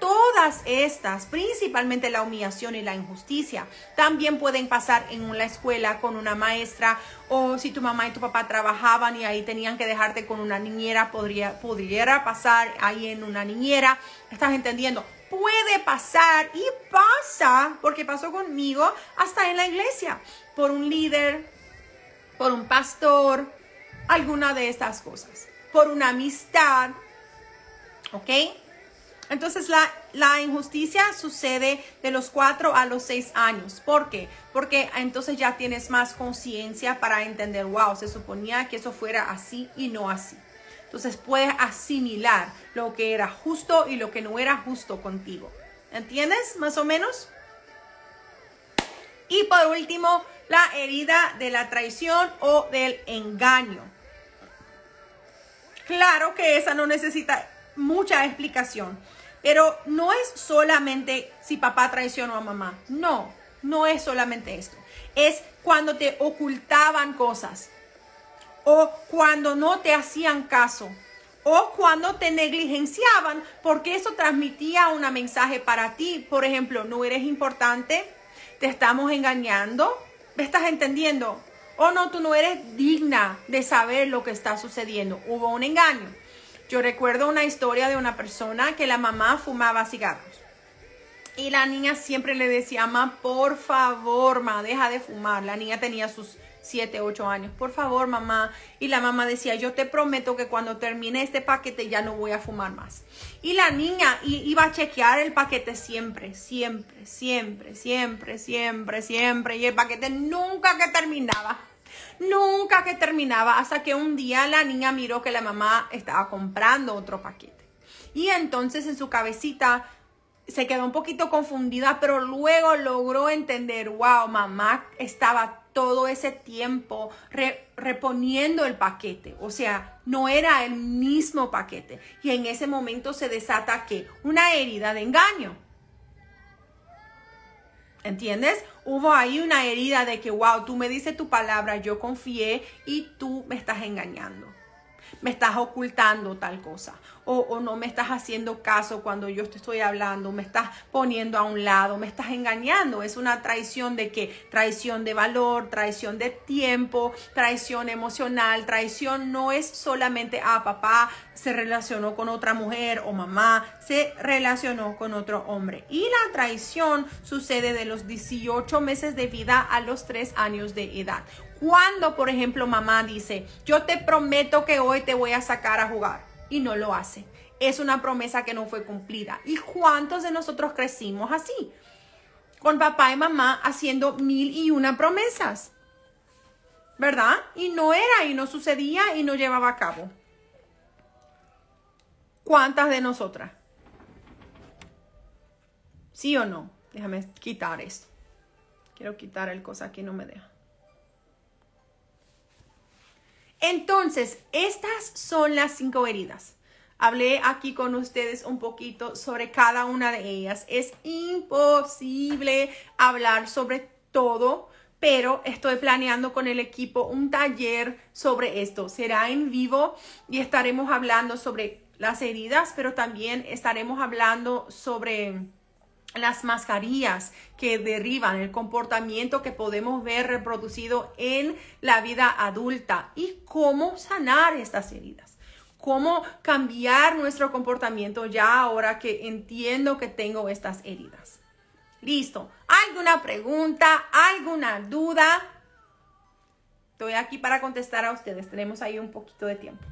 todas estas, principalmente la humillación y la injusticia, también pueden pasar en la escuela con una maestra o si tu mamá y tu papá trabajaban y ahí tenían que dejarte con una niñera, podría, pudiera pasar ahí en una niñera. ¿Estás entendiendo? Puede pasar y pasa, porque pasó conmigo, hasta en la iglesia, por un líder, por un pastor, alguna de estas cosas, por una amistad, ¿ok? Entonces la, la, injusticia sucede de los cuatro a los seis años. ¿Por qué? Porque entonces ya tienes más conciencia para entender, wow, se suponía que eso fuera así y no así. Entonces puedes asimilar lo que era justo y lo que no era justo contigo. ¿Entiendes? Más o menos. Y por último, la herida de la traición o del engaño. Claro que esa no necesita mucha explicación, pero no es solamente si papá traicionó a mamá. No, no es solamente esto. Es cuando te ocultaban cosas, o cuando no te hacían caso o cuando te negligenciaban porque eso transmitía un mensaje para ti. Por ejemplo, no eres importante, te estamos engañando. ¿Me estás entendiendo? O no, tú no eres digna de saber lo que está sucediendo. Hubo un engaño. Yo recuerdo una historia de una persona que la mamá fumaba cigarros. Y la niña siempre le decía, mamá, por favor, ma, deja de fumar. La niña tenía sus 7, 8 años. Por favor, mamá. Y la mamá decía, yo te prometo que cuando termine este paquete ya no voy a fumar más. Y la niña iba a chequear el paquete siempre, siempre, siempre, siempre, siempre, siempre. Y el paquete nunca que terminaba. Nunca que terminaba hasta que un día la niña miró que la mamá estaba comprando otro paquete. Y entonces en su cabecita se quedó un poquito confundida, pero luego logró entender, wow, mamá estaba todo ese tiempo reponiendo el paquete, o sea, no era el mismo paquete. Y en ese momento se desata que una herida de engaño. ¿Entiendes? Hubo ahí una herida de que, wow, tú me dices tu palabra, yo confié y tú me estás engañando. Me estás ocultando tal cosa o, no me estás haciendo caso cuando yo te estoy hablando, me estás poniendo a un lado, me estás engañando. Es una traición de qué? Traición de valor, traición de tiempo, traición emocional. Traición no es solamente, a ah, papá se relacionó con otra mujer o mamá se relacionó con otro hombre. Y la traición sucede de los 18 meses de vida a los 3 años de edad. Cuando, por ejemplo, mamá dice, yo te prometo que hoy te voy a sacar a jugar y no lo hace. Es una promesa que no fue cumplida. ¿Y cuántos de nosotros crecimos así? Con papá y mamá haciendo mil y una promesas. ¿Verdad? Y no era y no sucedía y no llevaba a cabo. ¿Cuántas de nosotras? ¿Sí o no? Déjame quitar esto. Quiero quitar el cosa que no me deja. Entonces, estas son las cinco heridas. Hablé aquí con ustedes un poquito sobre cada una de ellas. Es imposible hablar sobre todo, pero estoy planeando con el equipo un taller sobre esto. Será en vivo y estaremos hablando sobre las heridas, pero también estaremos hablando sobre las mascarillas que derriban el comportamiento que podemos ver reproducido en la vida adulta y cómo sanar estas heridas. Cómo cambiar nuestro comportamiento ya ahora que entiendo que tengo estas heridas. Listo. ¿Alguna pregunta? ¿Alguna duda? Estoy aquí para contestar a ustedes. Tenemos ahí un poquito de tiempo.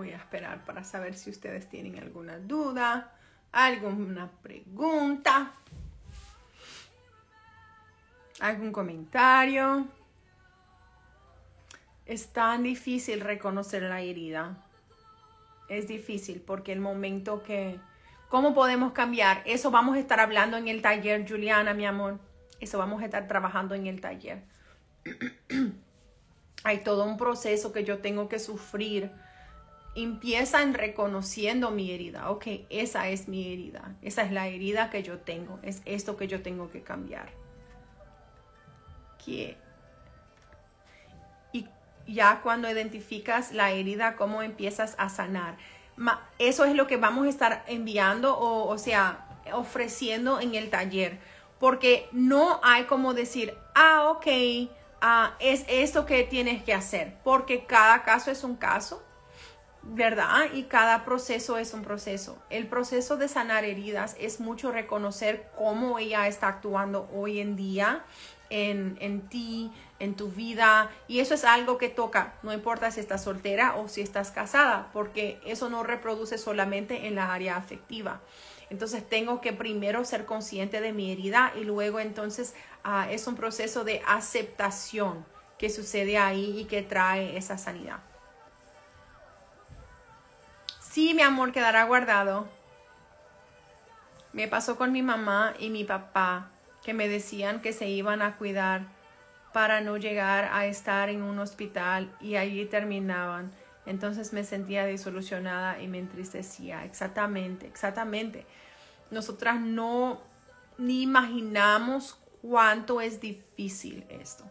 Voy a esperar para saber si ustedes tienen alguna duda, alguna pregunta, algún comentario. Es tan difícil reconocer la herida. Es difícil porque el momento que... ¿Cómo podemos cambiar? Eso vamos a estar hablando en el taller, Juliana, mi amor. Eso vamos a estar trabajando en el taller. Hay todo un proceso que yo tengo que sufrir empieza en reconociendo mi herida. Ok, esa es mi herida. Esa es la herida que yo tengo. Es esto que yo tengo que cambiar. y ya cuando identificas la herida, cómo empiezas a sanar. Eso es lo que vamos a estar enviando o, o sea, ofreciendo en el taller. Porque no hay como decir, ah, ok, ah, es esto que tienes que hacer. Porque cada caso es un caso ¿verdad? Y cada proceso es un proceso. El proceso de sanar heridas es mucho reconocer cómo ella está actuando hoy en día en, en, ti, en tu vida. Y eso es algo que toca, no importa si estás soltera o si estás casada, porque eso no reproduce solamente en la área afectiva. Entonces tengo que primero ser consciente de mi herida y luego entonces ah, es un proceso de aceptación que sucede ahí y que trae esa sanidad. Sí, mi amor, quedará guardado. Me pasó con mi mamá y mi papá, que me decían que se iban a cuidar para no llegar a estar en un hospital y allí terminaban. Entonces me sentía disolucionada y me entristecía. Exactamente, exactamente. nosotras no ni imaginamos cuánto es difícil esto.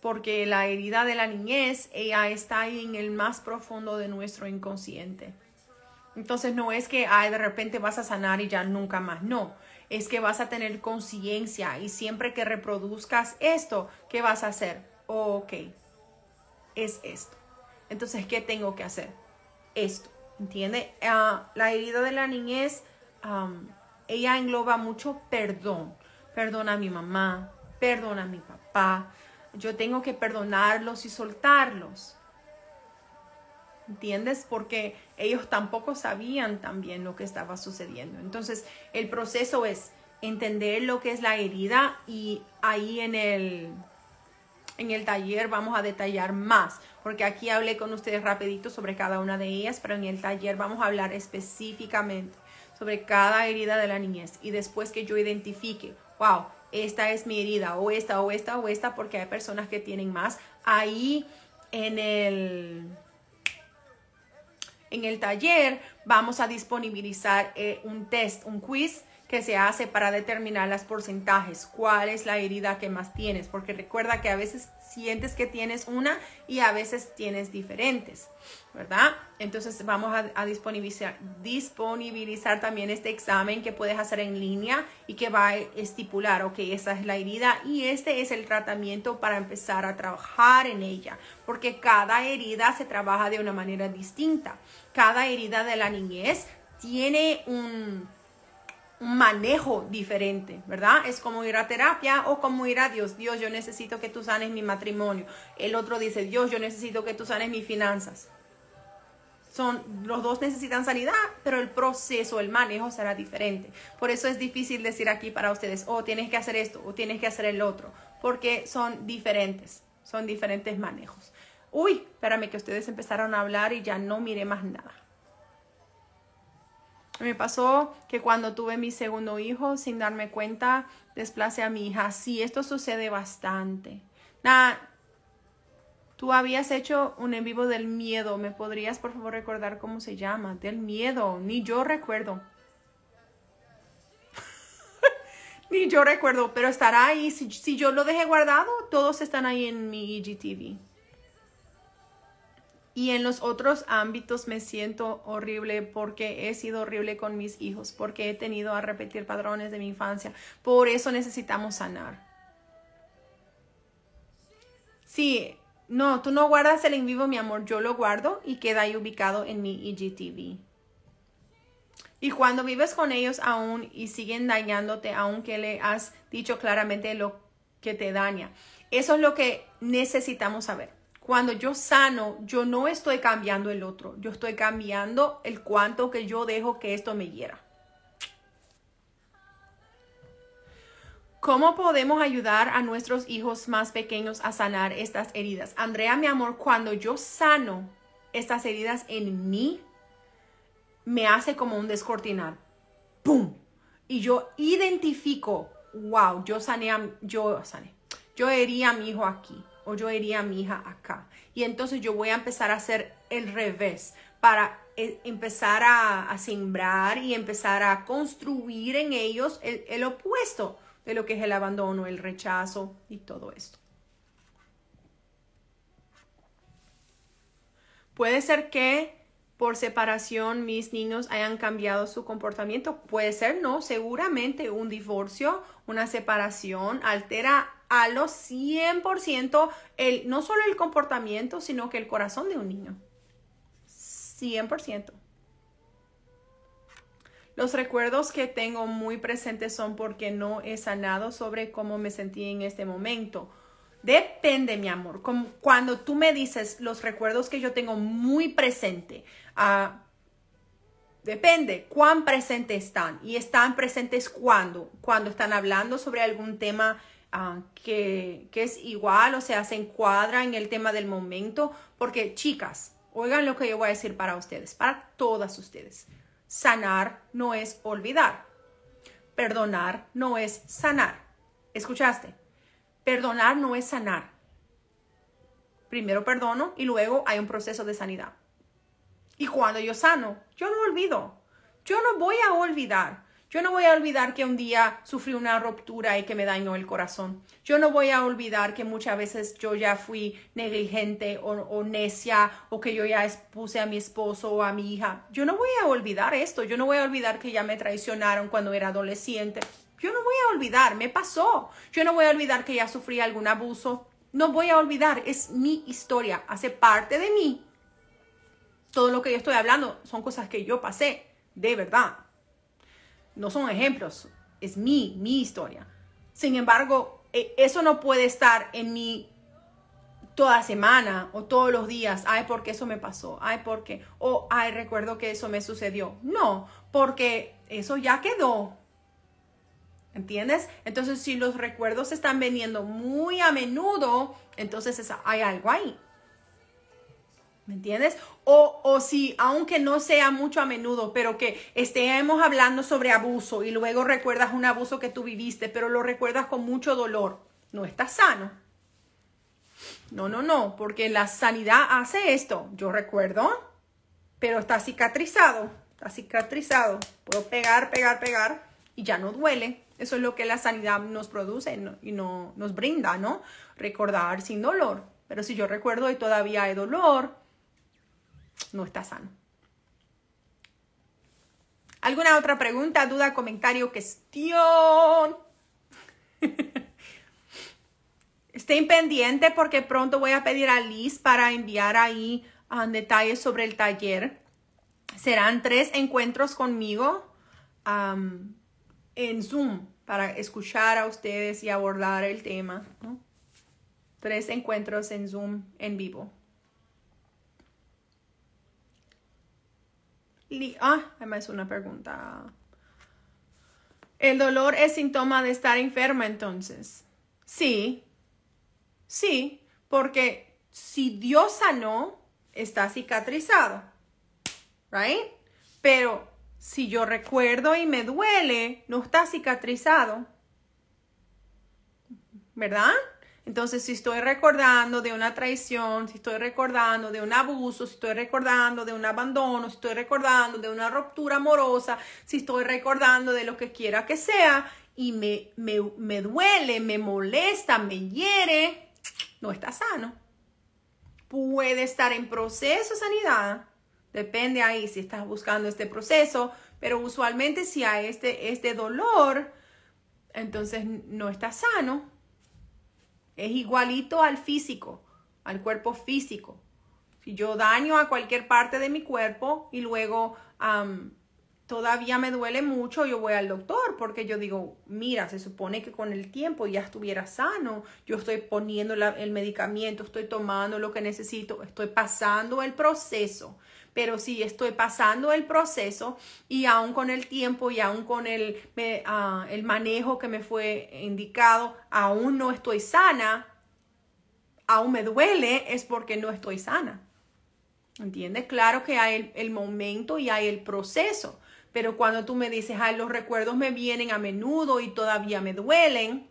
Porque la herida de la niñez, ella está ahí en el más profundo de nuestro inconsciente. Entonces no es que ay, de repente vas a sanar y ya nunca más. No, es que vas a tener conciencia y siempre que reproduzcas esto, ¿qué vas a hacer? ok, es esto. Entonces, ¿qué tengo que hacer? Esto, ¿entiende? Ah, la herida de la niñez, ella engloba mucho perdón. Perdona a mi mamá, perdona a mi papá. Yo tengo que perdonarlos y soltarlos. ¿Entiendes? Porque ellos tampoco sabían también lo que estaba sucediendo. Entonces, el proceso es entender lo que es la herida y ahí en el, en el taller vamos a detallar más, porque aquí hablé con ustedes rapidito sobre cada una de ellas, pero en el taller vamos a hablar específicamente sobre cada herida de la niñez y después que yo identifique, wow, esta es mi herida o esta o esta o esta, porque hay personas que tienen más, ahí en el en el taller vamos a disponibilizar eh, un test, un quiz que se hace para determinar las porcentajes, cuál es la herida que más tienes, porque recuerda que a veces sientes que tienes una y a veces tienes diferentes, ¿verdad? Entonces vamos a, disponibilizar, disponibilizar también este examen que puedes hacer en línea y que va a estipular, ok, esa es la herida y este es el tratamiento para empezar a trabajar en ella, porque cada herida se trabaja de una manera distinta. Cada herida de la niñez tiene un un manejo diferente, ¿verdad? Es como ir a terapia o como ir a Dios. Dios, yo necesito que tú sanes mi matrimonio. El otro dice, Dios, yo necesito que tú sanes mis finanzas. Son, los dos necesitan sanidad, pero el proceso, el manejo será diferente. Por eso es difícil decir aquí para ustedes, oh, tienes que hacer esto o tienes que hacer el otro, porque son diferentes, son diferentes manejos. Uy, espérame que ustedes empezaron a hablar y ya no miré más nada. Me pasó que cuando tuve mi segundo hijo, sin darme cuenta, desplacé a mi hija. Sí, esto sucede bastante. Nada, tú habías hecho un en vivo del miedo. ¿Me podrías, por favor, recordar cómo se llama? Del miedo. Ni yo recuerdo. Ni yo recuerdo, pero estará ahí. Si, si yo lo dejé guardado, todos están ahí en mi IGTV. Y en los otros ámbitos me siento horrible porque he sido horrible con mis hijos, porque he tenido a repetir padrones de mi infancia. Por eso necesitamos sanar. Sí, no, tú no guardas el en vivo, mi amor. Yo lo guardo y queda ahí ubicado en mi IGTV. Y cuando vives con ellos aún y siguen dañándote, aunque le has dicho claramente lo que te daña. Eso es lo que necesitamos saber. Cuando yo sano, yo no estoy cambiando el otro, yo estoy cambiando el cuánto que yo dejo que esto me hiera. ¿Cómo podemos ayudar a nuestros hijos más pequeños a sanar estas heridas? Andrea, mi amor, cuando yo sano estas heridas en mí, me hace como un descortinar. ¡Pum! Y yo identifico, wow, yo sané, yo sané, yo herí a mi hijo aquí o yo iría a mi hija acá. Y entonces yo voy a empezar a hacer el revés para eh, empezar a, sembrar y empezar a construir en ellos el, el opuesto de lo que es el abandono, el rechazo y todo esto. Puede ser que por separación mis niños hayan cambiado su comportamiento. Puede ser, no, seguramente un divorcio, una separación altera a los 100% el, no solo el comportamiento, sino que el corazón de un niño. 100%. Los recuerdos que tengo muy presentes son porque no he sanado sobre cómo me sentí en este momento. Depende, mi amor. Como cuando tú me dices los recuerdos que yo tengo muy presente, uh, depende cuán presentes están. Y están presentes cuando, cuando están hablando sobre algún tema Ah, que, que, es igual, o sea, se encuadra en el tema del momento, porque chicas, oigan lo que yo voy a decir para ustedes, para todas ustedes. Sanar no es olvidar. Perdonar no es sanar. ¿Escuchaste? Perdonar no es sanar. Primero perdono y luego hay un proceso de sanidad. Y cuando yo sano, yo no olvido. Yo no voy a olvidar. Yo no voy a olvidar que un día sufrí una ruptura y que me dañó el corazón. Yo no voy a olvidar que muchas veces yo ya fui negligente o, necia o que yo ya expuse a mi esposo o a mi hija. Yo no voy a olvidar esto. Yo no voy a olvidar que ya me traicionaron cuando era adolescente. Yo no voy a olvidar, me pasó. Yo no voy a olvidar que ya sufrí algún abuso. No voy a olvidar, es mi historia, hace parte de mí. Todo lo que yo estoy hablando son cosas que yo pasé, de verdad no son ejemplos, es mi, mi historia. Sin embargo, e, eso no puede estar en mi toda semana o todos los días, ay, porque eso me pasó, ay, porque, o ay, recuerdo que eso me sucedió. No, porque eso ya quedó. ¿Entiendes? Entonces, si los recuerdos están veniendo muy a menudo, entonces hay algo ahí. ¿Me entiendes? O, o si, aunque no sea mucho a menudo, pero que estemos hablando sobre abuso y luego recuerdas un abuso que tú viviste, pero lo recuerdas con mucho dolor, no estás sano. No, no, no, porque la sanidad hace esto. Yo recuerdo, pero está cicatrizado, está cicatrizado. Puedo pegar, pegar, pegar y ya no duele. Eso es lo que la sanidad nos produce y no, nos brinda, ¿no? Recordar sin dolor. Pero si yo recuerdo y todavía hay dolor, no está sano. ¿Alguna otra pregunta, duda, comentario, cuestión? Estén pendiente porque pronto voy a pedir a Liz para enviar ahí um, detalles sobre el taller. Serán tres encuentros conmigo en Zoom para escuchar a ustedes y abordar el tema. Tres encuentros en Zoom en vivo. Ah, además una pregunta. ¿El dolor es síntoma de estar enferma entonces? Sí, sí, porque si Dios sanó, está cicatrizado, ¿right? Pero si yo recuerdo y me duele, no está cicatrizado, ¿verdad? Entonces, si estoy recordando de una traición, si estoy recordando de un abuso, si estoy recordando de un abandono, si estoy recordando de una ruptura amorosa, si estoy recordando de lo que quiera que sea y me, me, me duele, me molesta, me hiere, no está sano. Puede estar en proceso de sanidad, depende ahí si estás buscando este proceso, pero usualmente si hay este, este dolor, entonces no está sano es igualito al físico, al cuerpo físico. Si yo daño a cualquier parte de mi cuerpo y luego todavía me duele mucho, yo voy al doctor porque yo digo, mira, se supone que con el tiempo ya estuviera sano, yo estoy poniendo el medicamento, estoy tomando lo que necesito, estoy pasando el proceso pero si estoy pasando el proceso y aún con el tiempo y aún con el, ah, el manejo que me fue indicado, aún no estoy sana, aún me duele, es porque no estoy sana. ¿Entiendes? Claro que hay el, momento y hay el proceso, pero cuando tú me dices, ay, los recuerdos me vienen a menudo y todavía me duelen,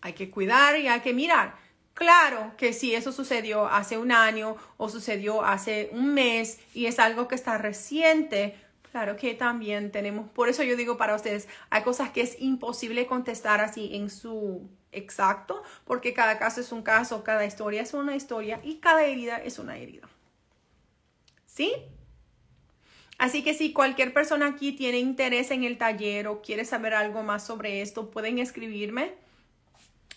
hay que cuidar y hay que mirar Claro que si eso sucedió hace un año o sucedió hace un mes y es algo que está reciente, claro que también tenemos, por eso yo digo para ustedes, hay cosas que es imposible contestar así en su exacto, porque cada caso es un caso, cada historia es una historia y cada herida es una herida. ¿Sí? Así que si cualquier persona aquí tiene interés en el taller o quiere saber algo más sobre esto, pueden escribirme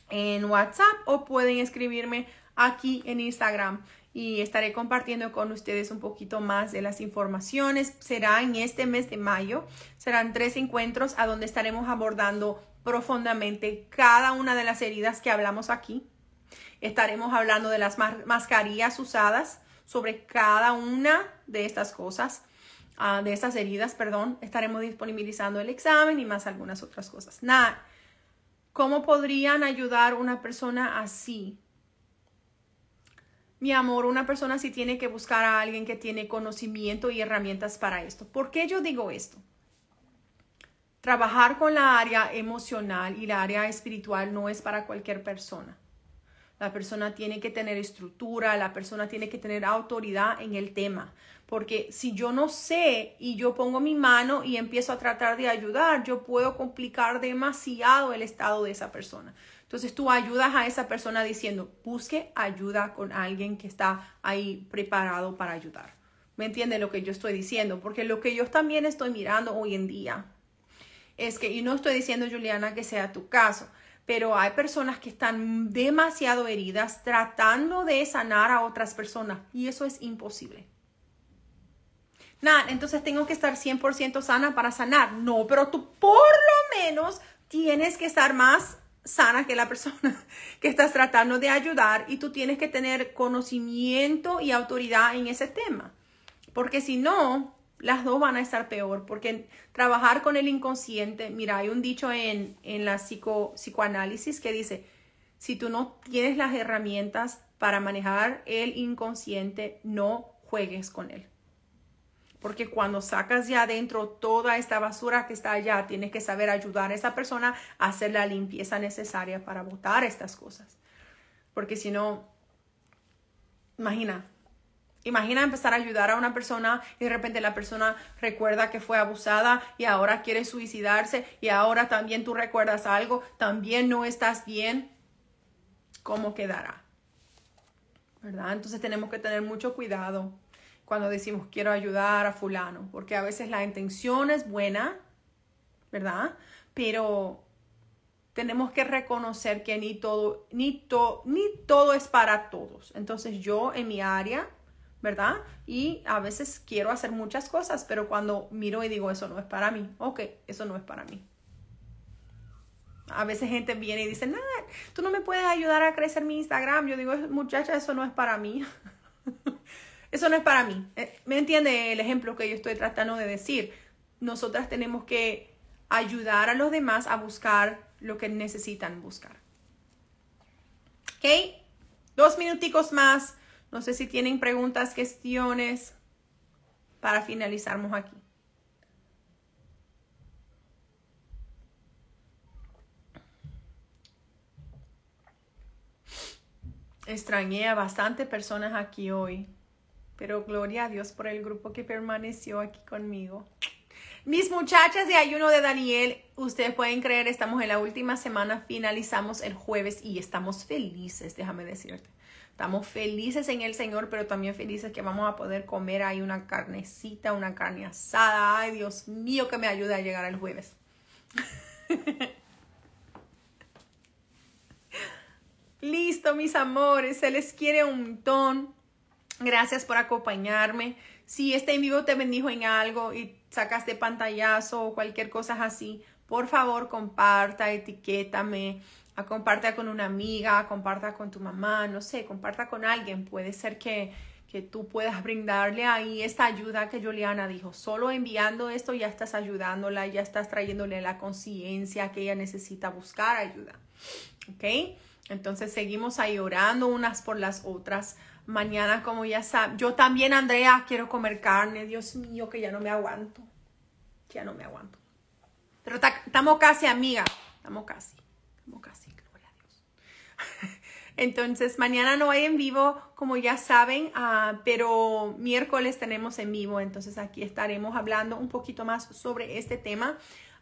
en WhatsApp o pueden escribirme aquí en Instagram y estaré compartiendo con ustedes un poquito más de las informaciones. Será en este mes de mayo, serán tres encuentros a donde estaremos abordando profundamente cada una de las heridas que hablamos aquí. Estaremos hablando de las mascarillas usadas sobre cada una de estas cosas, ah, de estas heridas, perdón. Estaremos disponibilizando el examen y más algunas otras cosas. Nada ¿Cómo podrían ayudar una persona así? Mi amor, una persona así tiene que buscar a alguien que tiene conocimiento y herramientas para esto. ¿Por qué yo digo esto? Trabajar con la área emocional y la área espiritual no es para cualquier persona. La persona tiene que tener estructura, la persona tiene que tener autoridad en el tema. Porque si yo no sé y yo pongo mi mano y empiezo a tratar de ayudar, yo puedo complicar demasiado el estado de esa persona. Entonces tú ayudas a esa persona diciendo, busque ayuda con alguien que está ahí preparado para ayudar. ¿Me entiende lo que yo estoy diciendo? Porque lo que yo también estoy mirando hoy en día es que, y no estoy diciendo, Juliana, que sea tu caso, pero hay personas que están demasiado heridas tratando de sanar a otras personas y eso es imposible. Nada, entonces tengo que estar 100% sana para sanar. No, pero tú por lo menos tienes que estar más sana que la persona que estás tratando de ayudar y tú tienes que tener conocimiento y autoridad en ese tema. Porque si no, las dos van a estar peor, porque trabajar con el inconsciente, mira, hay un dicho en, en la psico, psicoanálisis que dice, si tú no tienes las herramientas para manejar el inconsciente, no juegues con él. Porque cuando sacas ya adentro toda esta basura que está allá, tienes que saber ayudar a esa persona a hacer la limpieza necesaria para botar estas cosas. Porque si no, imagina, imagina empezar a ayudar a una persona y de repente la persona recuerda que fue abusada y ahora quiere suicidarse y ahora también tú recuerdas algo, también no estás bien. ¿Cómo quedará? ¿Verdad? Entonces tenemos que tener mucho cuidado cuando decimos quiero ayudar a fulano, porque a veces la intención es buena, ¿verdad? Pero tenemos que reconocer que ni todo, ni, ni todo es para todos. Entonces yo en mi área, ¿verdad? Y a veces quiero hacer muchas cosas, pero cuando miro y digo, eso no es para mí, ok, eso no es para mí. A veces gente viene y dice, nah, tú no me puedes ayudar a crecer mi Instagram. Yo digo, muchacha, eso no es para mí. Eso no es para mí. Eh, ¿Me entiende el ejemplo que yo estoy tratando de decir? Nosotras tenemos que ayudar a los demás a buscar lo que necesitan buscar. ¿Ok? Dos minuticos más. No sé si tienen preguntas, cuestiones para finalizarnos aquí. Extrañé a bastante personas aquí hoy. Pero gloria a Dios por el grupo que permaneció aquí conmigo. Mis muchachas de ayuno de Daniel, ustedes pueden creer, estamos en la última semana, finalizamos el jueves y estamos felices, déjame decirte. Estamos felices en el Señor, pero también felices que vamos a poder comer ahí una carnecita, una carne asada. Ay, Dios mío, que me ayude a llegar el jueves. Listo, mis amores, se les quiere un montón. Gracias por acompañarme. Si este en vivo te bendijo en algo y sacaste pantallazo o cualquier cosa así, por favor comparta, etiquétame, comparta con una amiga, comparta con tu mamá, no sé, comparta con alguien. Puede ser que, que tú puedas brindarle ahí esta ayuda que Juliana dijo. Solo enviando esto ya estás ayudándola, ya estás trayéndole la conciencia que ella necesita buscar ayuda. ¿Ok? Entonces seguimos ahí orando unas por las otras mañana, como ya saben. Yo también, Andrea, quiero comer carne. Dios mío, que ya no me aguanto. Ya no me aguanto. Pero estamos casi, amiga. Estamos casi. Estamos casi. Gloria a Dios. Entonces, mañana no hay en vivo, como ya saben, uh, pero miércoles tenemos en vivo. Entonces, aquí estaremos hablando un poquito más sobre este tema.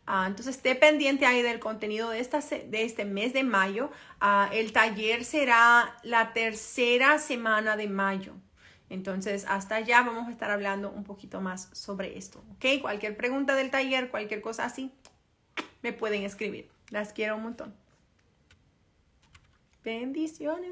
Ah, entonces, esté pendiente ahí del contenido de, esta, de este mes de mayo. Ah, el taller será la tercera semana de mayo. Entonces, hasta allá vamos a estar hablando un poquito más sobre esto. ¿Ok? Cualquier pregunta del taller, cualquier cosa así, me pueden escribir. Las quiero un montón. Bendiciones.